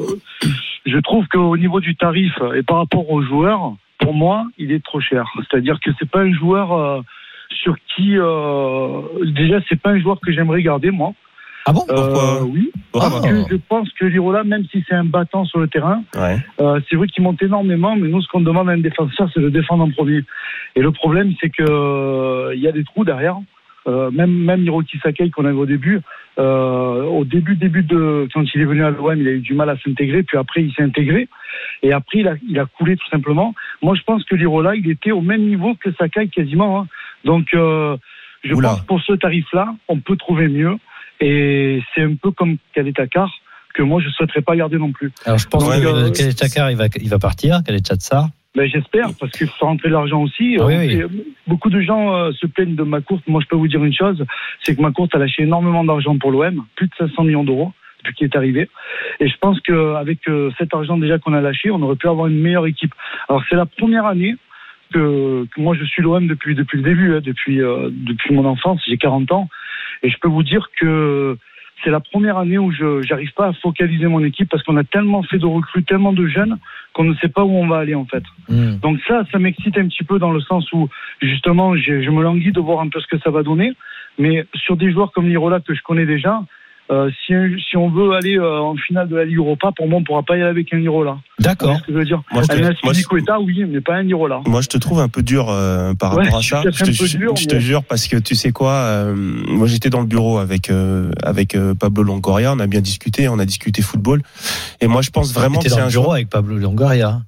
je trouve qu'au niveau du tarif et par rapport aux joueurs, pour moi, il est trop cher. C'est-à-dire que c'est pas un joueur euh, sur qui, euh, déjà, c'est pas un joueur que j'aimerais garder moi. Ah bon? Pourquoi? Euh, Oui, parce que je pense que Lirola, même si c'est un battant sur le terrain, Ouais. Euh, c'est vrai qu'il monte énormément, mais nous, ce qu'on demande à un défenseur, c'est de défendre en premier. Et le problème, c'est que euh, il y a des trous derrière. Euh, même même Hiroki Sakai qu'on avait au début, euh, au début début de quand il est venu à l'OM, il a eu du mal à s'intégrer, puis après il s'est intégré, et après il a il a coulé tout simplement. Moi, je pense que Lirola, il était au même niveau que Sakai quasiment. hein. Donc, euh, je Oula. pense que pour ce tarif-là, on peut trouver mieux. Et c'est un peu comme Kaletakar que moi je souhaiterais pas garder non plus. Alors je pense que Chakar, il va, il va partir, Khaled Chatsar. Ben, j'espère parce qu'il faut rentrer de l'argent aussi. Ah oui, Euh, oui. et Beaucoup de gens euh, se plaignent de ma courte. Moi, je peux vous dire une chose, c'est que ma courte a lâché énormément d'argent pour l'OM, plus de 500 millions d'euros depuis qu'il est arrivé. Et je pense qu'avec euh, cet argent déjà qu'on a lâché, on aurait pu avoir une meilleure équipe. Alors c'est la première année que, que moi je suis l'OM depuis depuis le début, hein, depuis euh, depuis mon enfance. J'ai 40 ans et je peux vous dire que c'est la première année où je j'arrive pas à focaliser mon équipe parce qu'on a tellement fait de recrues, tellement de jeunes qu'on ne sait pas où on va aller en fait. Hmm. Donc ça, ça m'excite un petit peu dans le sens où justement, je, je me languis de voir un peu ce que ça va donner. Mais sur des joueurs comme Lirola que je connais déjà, euh, si, si on veut aller euh, en finale de la Ligue Europa, pour moi, on pourra pas y aller avec un Lirola. Vous D'accord. voyez ce que je veux dire Moi, je te- moi, oui, mais pas un Lirola. Moi, je te trouve un peu dur euh, par Ouais, rapport à ça. Je te, dur, je te jure parce que tu sais quoi, euh, moi j'étais dans le bureau avec euh, avec euh, Pablo Longoria, on a bien discuté, on a discuté football, et moi je pense vraiment que c'est dans un le bureau joueur. avec Pablo Longoria.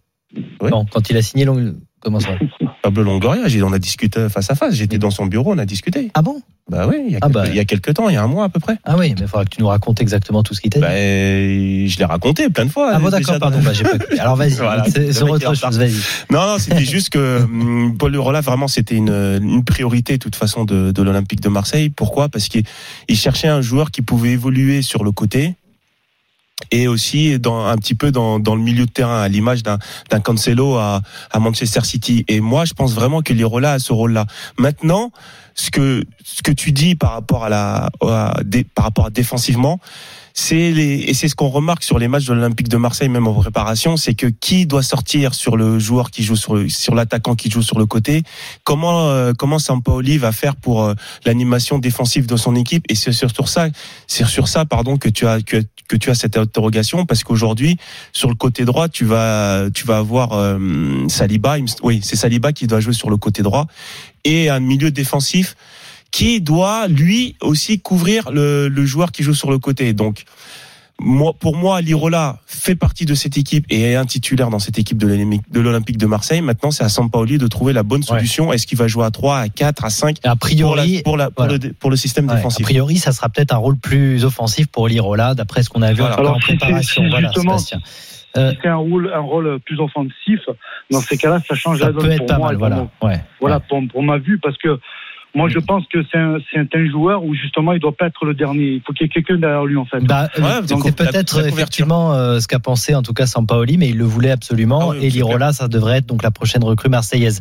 Non, quand il a signé Long... Comment ça Pablo Longoria, j'ai- on a discuté face à face. J'étais dans son bureau, on a discuté. Ah bon? Bah oui, il y a, Ah quelques, bah. il y a quelques temps, il y a un mois à peu près. Ah oui, mais il faudra que tu nous racontes exactement tout ce qui t'a dit. Bah, je l'ai raconté plein de fois. ah bon, d'accord, pardon. Bah, pas. Alors vas-y, Voilà, c'est autre chose, vas-y. Non, non, c'était juste que hum, Paul Lerola, vraiment, c'était une, une priorité, de toute façon, de, de l'Olympique de Marseille. Pourquoi? Parce qu'il il cherchait un joueur qui pouvait évoluer sur le côté et aussi dans un petit peu dans, dans le milieu de terrain, à l'image d'un d'un Cancelo à, à Manchester City. Et moi, je pense vraiment que Lirola a ce rôle-là. Maintenant, ce que ce que tu dis par rapport à la à, par rapport à défensivement, c'est les et c'est ce qu'on remarque sur les matchs de l'Olympique de Marseille même en préparation, c'est que qui doit sortir sur le joueur qui joue sur sur l'attaquant qui joue sur le côté, comment euh, comment Sampaoli va faire pour euh, l'animation défensive de son équipe? Et c'est sur ça c'est sur ça pardon que tu as que, que tu as cette interrogation parce qu'aujourd'hui sur le côté droit tu vas tu vas avoir euh, Saliba oui c'est Saliba qui doit jouer sur le côté droit. Et un milieu défensif qui doit lui aussi couvrir le, le joueur qui joue sur le côté. Donc moi, pour moi, Lirola fait partie de cette équipe et est un titulaire dans cette équipe de l'Olympique de, Marseille. Maintenant, c'est à Sampaoli de trouver la bonne solution. Est-ce qu'il va jouer à 3, à 4, à 5 A pour, la- priori, pour, la- pour voilà. le, pour le système Ouais, a défensif? priori, ça sera peut-être un rôle plus offensif pour Lirola, d'après ce qu'on a vu Voilà. Alors, en préparation. si voilà, justement- Sébastien. Euh, Si c'est un rôle, un rôle plus offensif, dans ces cas-là, ça change ça la donne peut être pour pas moi. mal, voilà. mon- Ouais. Voilà, pour, pour ma vue, parce que moi, je pense que c'est un, c'est un joueur où justement, il doit pas être le dernier. Il faut qu'il y ait quelqu'un derrière lui, en fait. Bah, Ouais, c'est peut-être effectivement euh, ce qu'a pensé en tout cas Sampaoli, mais il le voulait absolument. Ah oui, et Lirola, ça devrait être donc la prochaine recrue marseillaise.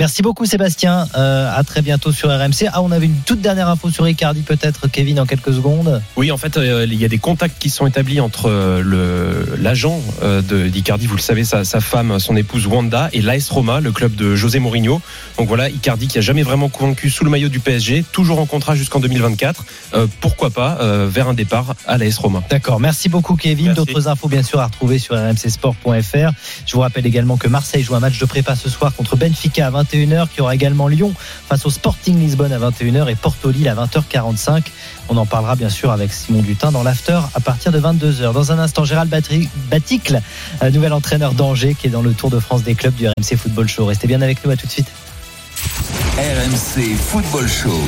Merci beaucoup Sébastien. Euh, à très bientôt sur RMC. Ah, on avait une toute dernière info sur Icardi, peut-être Kevin en quelques secondes. Oui, en fait, euh, il y a des contacts qui sont établis entre euh, l'agent d'Icardi, vous le savez, sa, sa femme, son épouse Wanda, et l'AS Roma, le club de José Mourinho. Donc voilà, Icardi qui a jamais vraiment convaincu sous le maillot du PSG, toujours en contrat jusqu'en 2024. Euh, pourquoi pas vers un départ à l'AS Roma. D'accord. Merci beaucoup Kevin. D'autres infos bien sûr à retrouver sur rmcsport.fr. Je vous rappelle également que Marseille joue un match de prépa ce soir contre Benfica à 21h, qu'il y aura également Lyon face au Sporting Lisbonne à 21h et Porto Lille à 20h45. On en parlera bien sûr avec Simon Dutin dans l'after à partir de 22h. Dans un instant, Gérald Baticle, euh, nouvel entraîneur d'Angers qui est dans le Tour de France des clubs du RMC Football Show. Restez bien avec nous, à tout de suite. RMC Football Show.